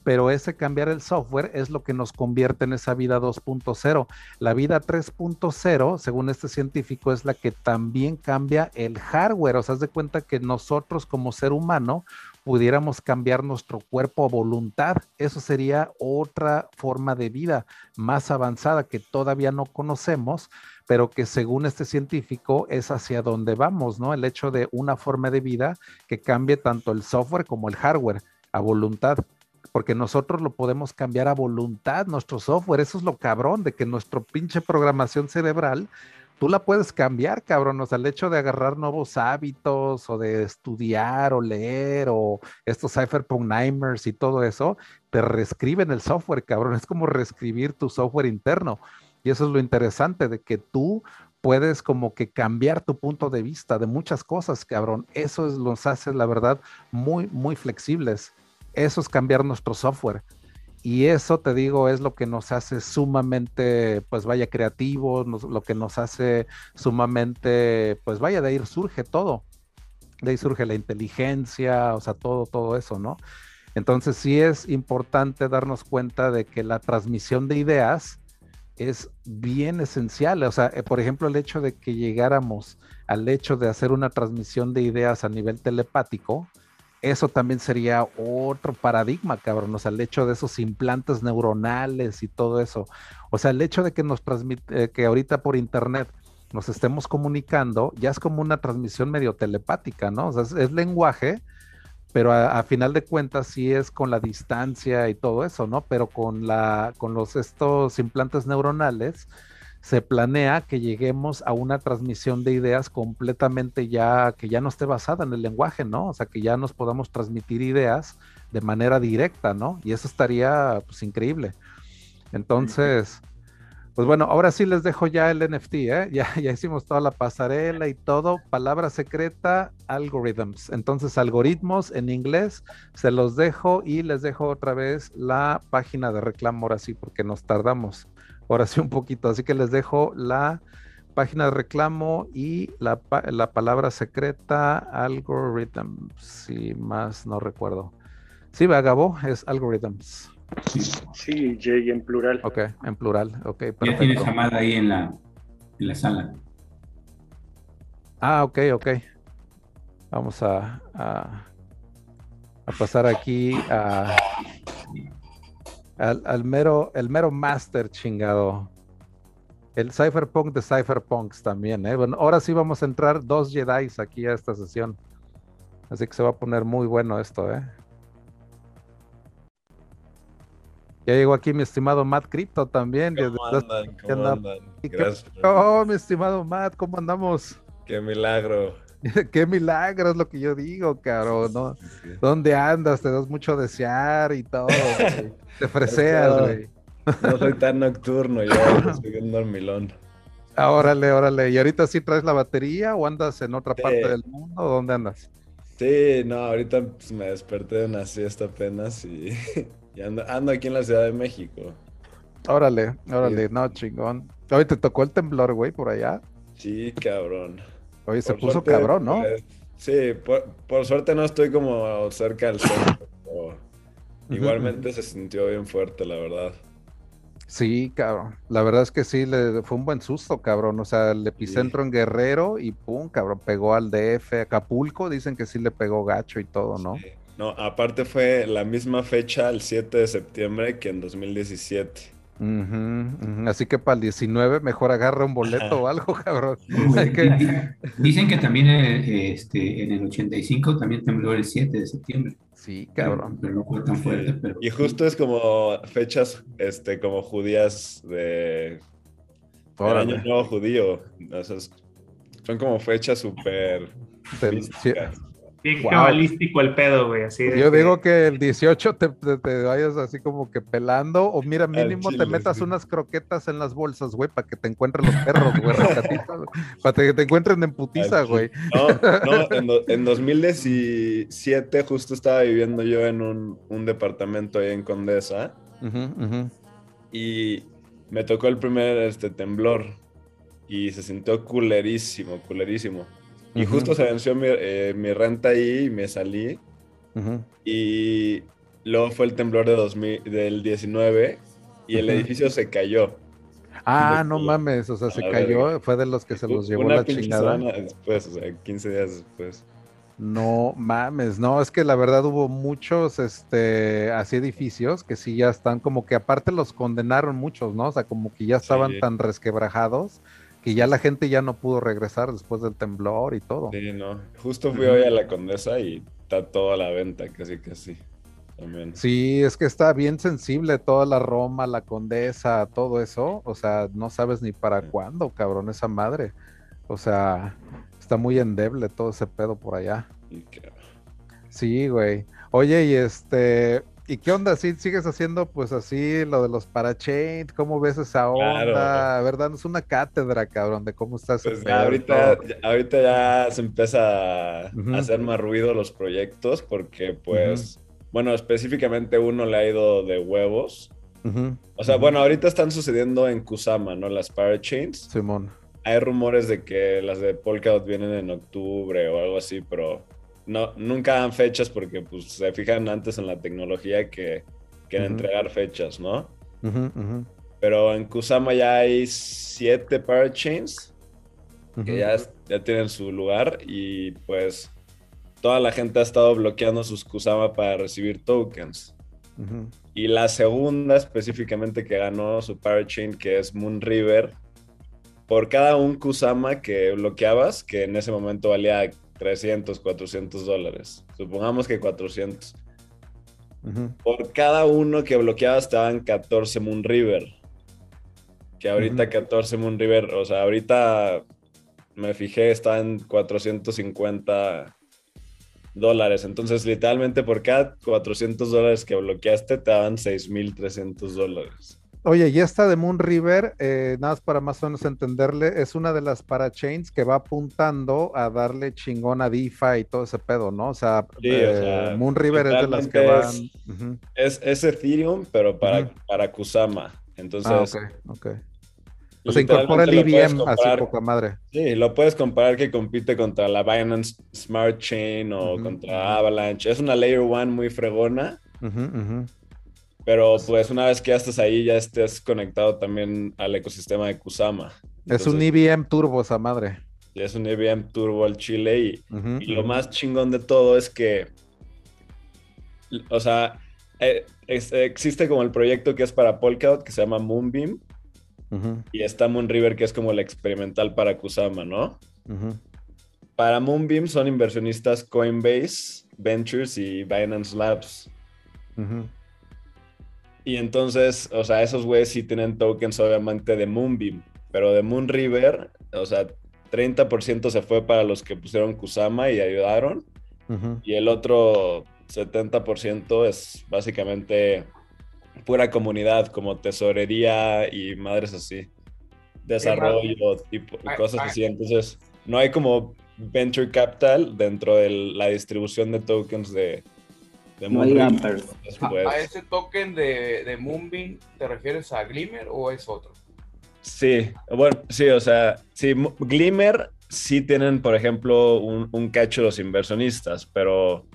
pero ese cambiar el software es lo que nos convierte en esa vida 2.0. La vida 3.0, según este científico, es la que también cambia el hardware. O sea, haz de cuenta que nosotros como ser humano pudiéramos cambiar nuestro cuerpo a voluntad. Eso sería otra forma de vida más avanzada que todavía no conocemos, pero que según este científico es hacia donde vamos, ¿no? El hecho de una forma de vida que cambie tanto el software como el hardware a voluntad porque nosotros lo podemos cambiar a voluntad, nuestro software, eso es lo cabrón, de que nuestro pinche programación cerebral tú la puedes cambiar, cabrón. O sea, el hecho de agarrar nuevos hábitos o de estudiar o leer o estos cypherpunk nightmares y todo eso, te reescriben el software, cabrón. Es como reescribir tu software interno. Y eso es lo interesante de que tú puedes como que cambiar tu punto de vista de muchas cosas, cabrón. Eso es, nos hace, la verdad, muy, muy flexibles. Eso es cambiar nuestro software. Y eso, te digo, es lo que nos hace sumamente, pues vaya, creativos, lo que nos hace sumamente, pues vaya, de ahí surge todo. De ahí surge la inteligencia, o sea, todo, todo eso, ¿no? Entonces sí es importante darnos cuenta de que la transmisión de ideas es bien esencial. O sea, eh, por ejemplo, el hecho de que llegáramos al hecho de hacer una transmisión de ideas a nivel telepático, eso también sería otro paradigma, cabrón. O sea, el hecho de esos implantes neuronales y todo eso. O sea, el hecho de que nos transmite, eh, que ahorita por internet nos estemos comunicando, ya es como una transmisión medio telepática, ¿no? O sea, es, lenguaje, pero a, final de cuentas sí es con la distancia y todo eso, ¿no? Pero con la, con los estos implantes neuronales, se planea que lleguemos a una transmisión de ideas completamente ya, que ya no esté basada en el lenguaje, ¿no? O sea, que ya nos podamos transmitir ideas de manera directa, ¿no? Y eso estaría, pues, increíble. Entonces, pues bueno, ahora sí les dejo ya el NFT, ¿eh? Ya, ya hicimos toda la pasarela y todo. Palabra secreta, algorithms. Entonces, algoritmos en inglés, se los dejo y les dejo otra vez la página de reclamo ahora sí, porque nos tardamos ahora sí un poquito. Así que les dejo la página de reclamo y la, palabra secreta algorithm, si más no recuerdo. Sí, Gabo, es algorithms. Sí, Jay, en plural. Ok, en plural, ok. Perfecto. Ya tienes llamada ahí en la, en la sala. Ah, ok, ok. Vamos a, a, a pasar aquí a al, mero, el mero master chingado. El Cypherpunk de Cypherpunks también, ¿eh? Bueno, ahora sí vamos a entrar dos Jedi aquí a esta sesión. Así que se va a poner muy bueno esto, ¿eh? Ya llegó aquí mi estimado Matt Crypto también. ¿Cómo andan? ¿Cómo andan? Gracias. Oh, mi estimado Matt, ¿cómo andamos? Qué milagro. Qué milagro es lo que yo digo, caro, ¿no? ¿Dónde andas? Te das mucho desear y todo. Te freseas, güey. No, soy tan nocturno, yo soy un dormilón. Ah, órale, órale. ¿Y ahorita sí traes la batería o andas en otra parte del mundo? ¿Dónde andas? Sí, no, ahorita pues, me desperté de una siesta apenas y, y ando, ando aquí en la Ciudad de México. Órale, órale, no, chingón. Hoy te tocó el temblor, güey, por allá. Sí, cabrón. Oye, se Por puso suerte, cabrón, ¿no? pues, sí, por, por suerte no estoy como cerca del centro. Igualmente se sintió bien fuerte, la verdad. Sí, cabrón. La verdad es que sí, le fue un buen susto, cabrón. O sea, el epicentro en Guerrero y pum, cabrón, pegó al DF, Acapulco, dicen que sí le pegó gacho y todo, ¿no? No, aparte fue la misma fecha, el 7 de septiembre, que en 2017. Ujú, ujú. Así que para el 19 mejor agarra un boleto o algo, cabrón. Que- Dicen que también eh, este, en el 85 también tembló el 7 de septiembre. Sí, cabrón. pero no fue tan fuerte. Pero, Y justo es como fechas este, como judías de año nuevo judío. O sea, es- son como fechas súper místicas. Bien Wow. cabalístico el pedo, güey. Así de Yo que- digo que el 18 te, te- te vayas así como que pelando, o mira, mínimo te metas sí. unas croquetas en las bolsas, güey, para que te encuentren los perros, güey, para que te encuentren en putiza, güey. No, no, en, do- en 2017 justo estaba viviendo yo en un, un departamento ahí en Condesa y me tocó el primer este, temblor y se sintió culerísimo, culerísimo. Y justo se venció mi, eh, mi renta ahí y me salí y luego fue el temblor de 2000, del 19 y el edificio se cayó. Ah, no mames, o sea, se cayó, verga. fue de los que se los llevó Una la chingada. después, o sea, 15 días después. No mames, no, es que la verdad hubo muchos, este, así edificios que sí ya están como que aparte los condenaron muchos, ¿no? O sea, como que ya estaban Sí. tan resquebrajados que ya la gente ya no pudo regresar después del temblor y todo. Sí, no. Justo fui hoy a la Condesa y está todo a la venta, casi casi. También. Sí, es que está bien sensible toda la Roma, la Condesa, todo eso. O sea, no sabes ni para cuándo, cabrón, esa madre. O sea, está muy endeble todo ese pedo por allá. Y que- Sí, güey. Oye, y este, ¿y qué onda? ¿Sí sigues haciendo pues así lo de los parachains? ¿Cómo ves esa Claro. onda? ¿Verdad? Es una cátedra, cabrón, de cómo está ese Pues ya ahorita, ya- ahorita ya se empieza a hacer más ruido los proyectos porque pues, bueno, específicamente uno le ha ido de huevos. O sea, bueno, ahorita están sucediendo en Kusama, ¿no? Las parachains. Simón. Hay rumores de que las de Polkadot vienen en octubre o algo así, pero no, nunca dan fechas porque pues se fijan antes en la tecnología que, que en entregar fechas, ¿no? Pero en Kusama ya hay siete parachains que ya, ya tienen su lugar y pues toda la gente ha estado bloqueando sus Kusama para recibir tokens. Y la segunda específicamente que ganó su parachain, que es Moon River, por cada un Kusama que bloqueabas, que en ese momento valía 300, 400 dólares. Supongamos que 400. Ujú. Por cada uno que bloqueabas te daban 14 Moon River. Que ahorita Ujú. 14 Moon River, o sea, ahorita me fijé, está en 450 dólares. Entonces, literalmente por cada 400 dólares que bloqueaste, te daban 6.300 dólares. Oye, y esta de Moon River, eh, nada más para más o menos entenderle, es una de las parachains que va apuntando a darle chingón a DeFi y todo ese pedo, ¿no? O sea, Sí, o eh, sea, Moon River es de las que van. Es, es Ethereum, pero para, para Kusama. Entonces, Ah, ok, ok. O sea, incorpora el IBM así comprar- poca madre. Sí, lo puedes comparar que compite contra la Binance Smart Chain o contra Avalanche. Es una Layer One muy fregona, Ujú, ujú. Pero pues una vez que ya estés ahí, ya estés conectado también al ecosistema de Kusama. Es un IBM turbo esa madre. Es un IBM Turbo al Chile y, lo más chingón de todo es que, o sea, eh, es- existe como el proyecto que es para Polkadot que se llama Moonbeam y está Moon River que es como la experimental para Kusama, ¿no? Para Moonbeam son inversionistas Coinbase, Ventures y Binance Labs. Ujú. Y entonces, o sea, esos güeyes sí tienen tokens obviamente de Moonbeam, pero de Moon River, o sea, 30% se fue para los que pusieron Kusama y ayudaron, Ujú. y el otro 70% es básicamente pura comunidad, como tesorería y madres así, desarrollo y po- y Ay, cosas así. Entonces, no hay como venture capital dentro de la distribución de tokens de, de Moonbeam. ¿A, a ese token de, de Moonbeam te refieres a Glimmer o es otro? Sí, bueno, sí, o sea, sí, Glimmer sí tienen, por ejemplo, un, un cacho los inversionistas, pero,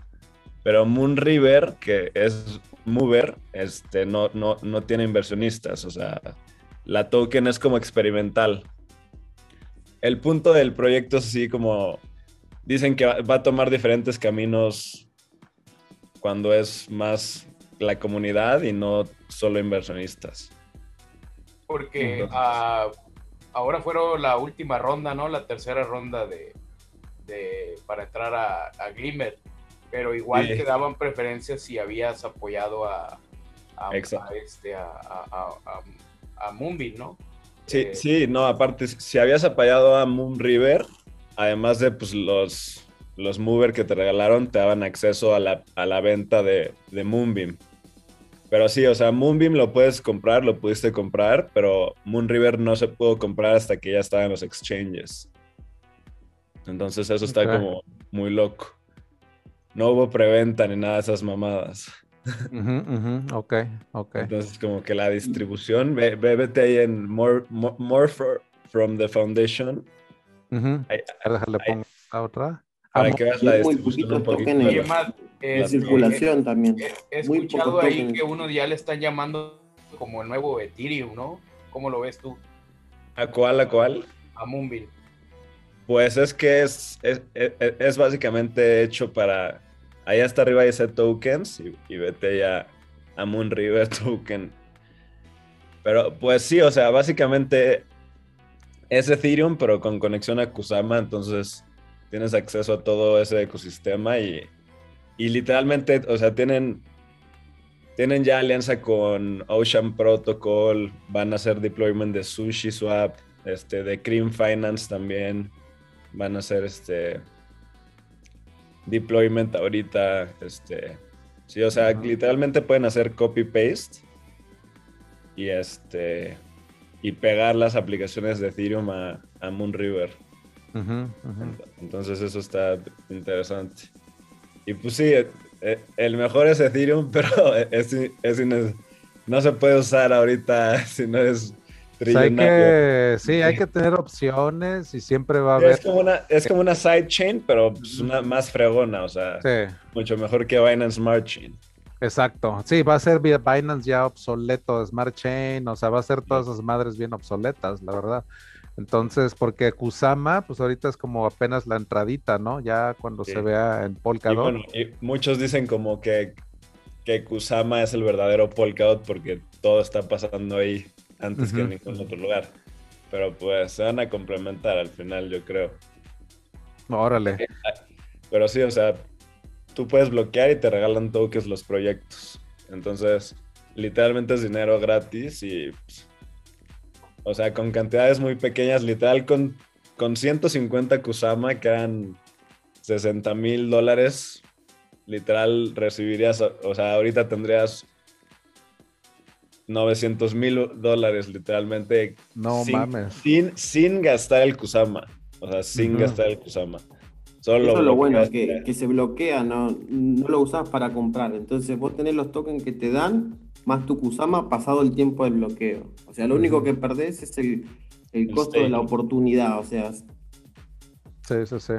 pero Moon River, que es Mover, este, no, no, no tiene inversionistas, o sea, la token es como experimental. El punto del proyecto es así como, dicen que va, va a tomar diferentes caminos cuando es más la comunidad y no solo inversionistas. Porque Entonces- ah, ahora fueron la última ronda, ¿no? La tercera ronda de, de- para entrar a, a Glimmer. Pero igual Sí. te daban preferencias si habías apoyado a, a, Exacto. a este, a- a- a Moonbeam, ¿no? Sí, Eh, sí, no, aparte, si habías apoyado a Moon River, además de pues, los, los Mover que te regalaron, te daban acceso a la, a la venta de, de Moonbeam. Pero sí, o sea, Moonbeam lo puedes comprar, lo pudiste comprar, pero Moon River no se pudo comprar hasta que ya estaba en los exchanges. Entonces eso está como muy loco. No hubo preventa ni nada de esas mamadas. Ok, ok. Entonces, como que la distribución, ve, ve- vete ahí en More, More, More for- from the Foundation. Ahí- ver, déjale ahí- pongo la otra. Para que veas la muy distribución poquitos un poquito. eh, las- En circulación también. He, he Muy escuchado ahí que uno ya le están llamando como el nuevo Ethereum, ¿no? ¿Cómo lo ves tú? ¿A cuál, a cuál? A Moonbeam. Pues es que es, es, es- es básicamente hecho para... Ahí hasta arriba dice tokens y, y vete ya a Moon River Token. Pero pues sí, o sea, básicamente es Ethereum, pero con conexión a Kusama, entonces tienes acceso a todo ese ecosistema y, y literalmente, o sea, tienen, tienen ya alianza con Ocean Protocol, van a hacer deployment de Sushi Swap, este, de Cream Finance también, van a hacer este deployment ahorita, este, sí, o sea, literalmente pueden hacer copy paste y este y pegar las aplicaciones de Ethereum a, a Moon River. Entonces eso está interesante. Y pues sí, eh, eh, el mejor es Ethereum, pero es, es no se puede usar ahorita si no es hay que, sí, hay que tener opciones y siempre va a haber. Es como una, es como una sidechain, pero pues una más fregona, o sea, Sí, mucho mejor que Binance Smart Chain. exacto. Sí, va a ser Binance ya obsoleto, Smart Chain, o sea, va a ser todas esas madres bien obsoletas, la verdad. Entonces, porque Kusama, pues ahorita es como apenas la entradita, ¿no? Ya cuando Sí. se vea en Y Polkadot. bueno, y muchos dicen como que, que Kusama es el verdadero Polkadot porque todo está pasando ahí antes que en ningún otro lugar. Pero pues se van a complementar al final, yo creo. Órale. Pero sí, o sea, tú puedes bloquear y te regalan tokens los proyectos. Entonces, literalmente es dinero gratis y, pues, o sea, con cantidades muy pequeñas, literal, con, con 150 Kusama, que eran 60 mil dólares, literal, recibirías, o sea, ahorita tendrías 900 mil dólares, literalmente, No sin, mames. Sin, sin gastar el Kusama. O sea, sin gastar el Kusama. Solo Eso es lo bueno, que, que se bloquea, no, no lo usas para comprar. Entonces vos tenés los tokens que te dan, más tu Kusama pasado el tiempo del bloqueo. O sea, lo único que perdés es el, el El costo de la oportunidad. O sea, Sí, sí, sí.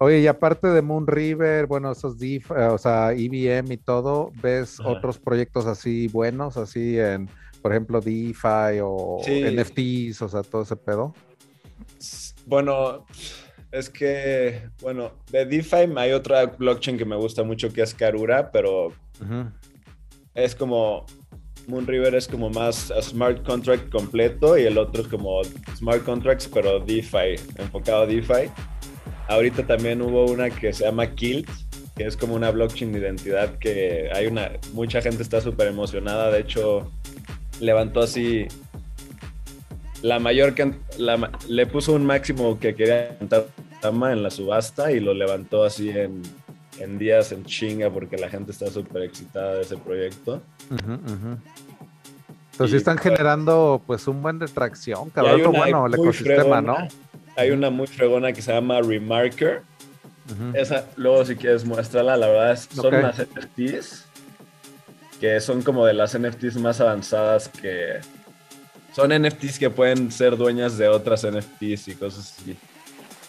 Oye, y aparte de Moon River, bueno, esos DIF, eh, o sea, EVM y todo, ¿ves Ajá. otros proyectos así buenos, así en, por ejemplo, DeFi o Sí. NFTs, o sea, todo ese pedo? Bueno, es que, bueno, de DeFi hay otra blockchain que me gusta mucho que es Karura, pero. Es como Moonriver es como más smart contract completo y el otro es como smart contracts, pero DeFi, enfocado a DeFi. Ahorita también hubo una que se llama Kilt, que es como una blockchain de identidad que hay una, mucha gente está súper emocionada, de hecho levantó así la mayor ma- le puso un máximo que quería levantar en la subasta y lo levantó así en, en días en chinga porque la gente está súper excitada de ese proyecto. Ujú, ujú. Entonces Y, están pues, generando pues un buen de tracción, hay Lo una bueno, el muy ecosistema, fregona- ¿no? hay una muy fregona que se llama Remarker. Esa, luego si quieres muéstrala, la verdad es, son las unas NFTs que son como de las NFTs más avanzadas que son NFTs que pueden ser dueñas de otras NFTs y cosas así.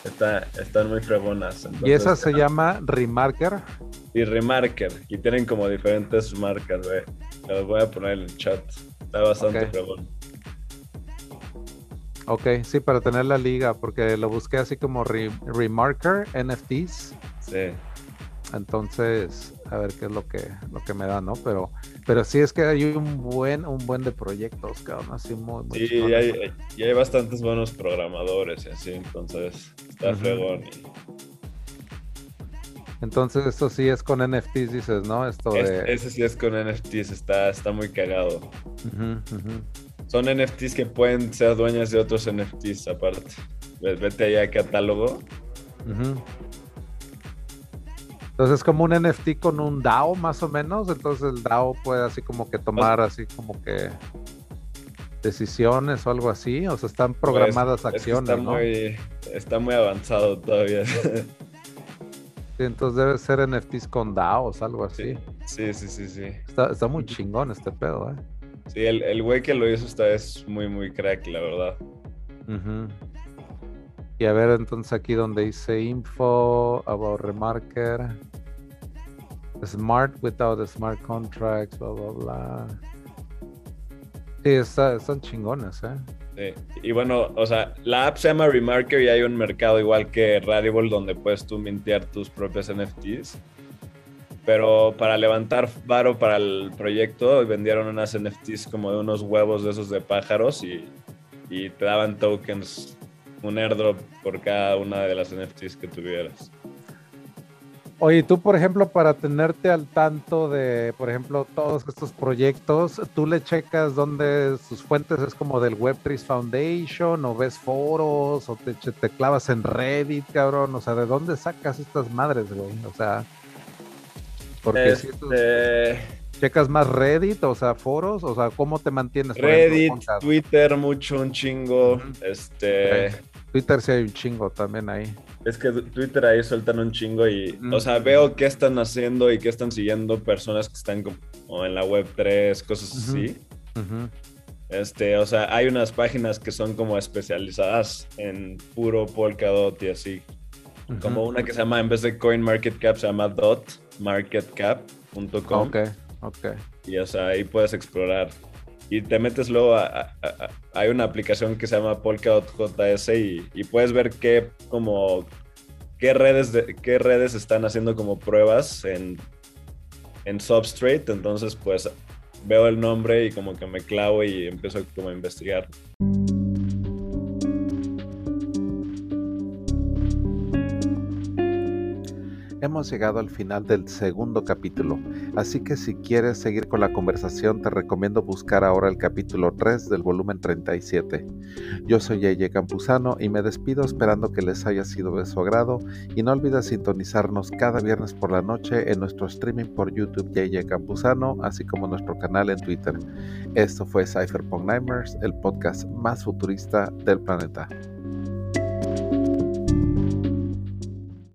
Están muy fregonas. ¿Y esa se llama Remarker? Y Remarker. Y tienen como diferentes marcas, güey. Las voy a poner en el chat. Está bastante fregón. Ok, sí, para tener la liga, porque lo busqué así como Remarker NFTs. Sí. Entonces, a ver qué es lo que, lo que me da, ¿no? Pero, pero sí es que hay un buen, un buen de proyectos, cabrón, así muy, muy Sí, y hay, y hay, bastantes buenos programadores y así, entonces está fregón. Entonces, esto sí es con NFTs, dices, ¿no? Esto de... Ese sí es con NFTs, está, está muy cagado. Son NFTs que pueden ser dueñas de otros NFTs aparte. Vete allá a catálogo. Entonces es como un NFT con un DAO más o menos. Entonces el DAO puede así como que tomar así como que decisiones o algo así. O sea, están pues, programadas acciones. está, muy, está muy avanzado todavía. Sí, entonces debe ser NFTs con DAOs, algo así. Sí, sí, sí, sí. Está, muy chingón este pedo, ¿eh? Sí, el, güey que lo hizo está es muy, muy crack, la verdad. Y a ver, entonces aquí donde dice info about remarker. Smart without smart contracts, bla, bla, bla. Sí, están chingones, ¿eh? Sí. Y bueno, o sea, la app se llama Remarker y hay un mercado igual que Rarible donde puedes tú mintear tus propios NFTs. Pero para levantar varo para el proyecto, vendieron unas NFTs como de unos huevos de esos de pájaros y, y te daban tokens, un airdrop por cada una de las NFTs que tuvieras. Oye, tú, por ejemplo, para tenerte al tanto de, por ejemplo, todos estos proyectos, ¿tú le checas dónde sus fuentes es como del Web3 Foundation o ves foros o te, te clavas en Reddit, cabrón? O sea, ¿de dónde sacas estas madres, güey? O sea, porque si tú este, checas más Reddit, o sea, foros, o sea, ¿cómo te mantienes? Reddit, Twitter, mucho, un chingo, este... Twitter sí hay un chingo también ahí. Es que Twitter ahí sueltan un chingo y, o sea, veo qué están haciendo y qué están siguiendo personas que están como en la web 3, cosas así. Este, o sea, hay unas páginas que son como especializadas en puro Polkadot y así. Como una que se llama, en vez de CoinMarketCap, se llama dotmarketcap.com. Ok, ok. Y o sea, ahí puedes explorar y te metes luego a, hay una aplicación que se llama Polkadot JS y, puedes ver qué como qué redes de, qué redes están haciendo como pruebas en, en Substrate, entonces pues veo el nombre y como que me clavo y empiezo como a investigar. Hemos llegado al final del segundo capítulo, así que si quieres seguir con la conversación te recomiendo buscar ahora el capítulo 3 del volumen 37. Yo soy Yeye Campuzano y me despido esperando que les haya sido de su agrado y no olvides sintonizarnos cada viernes por la noche en nuestro streaming por YouTube Yeye Campuzano, así como nuestro canal en Twitter. Esto fue Cypherpunk Nightmares, el podcast más futurista del planeta.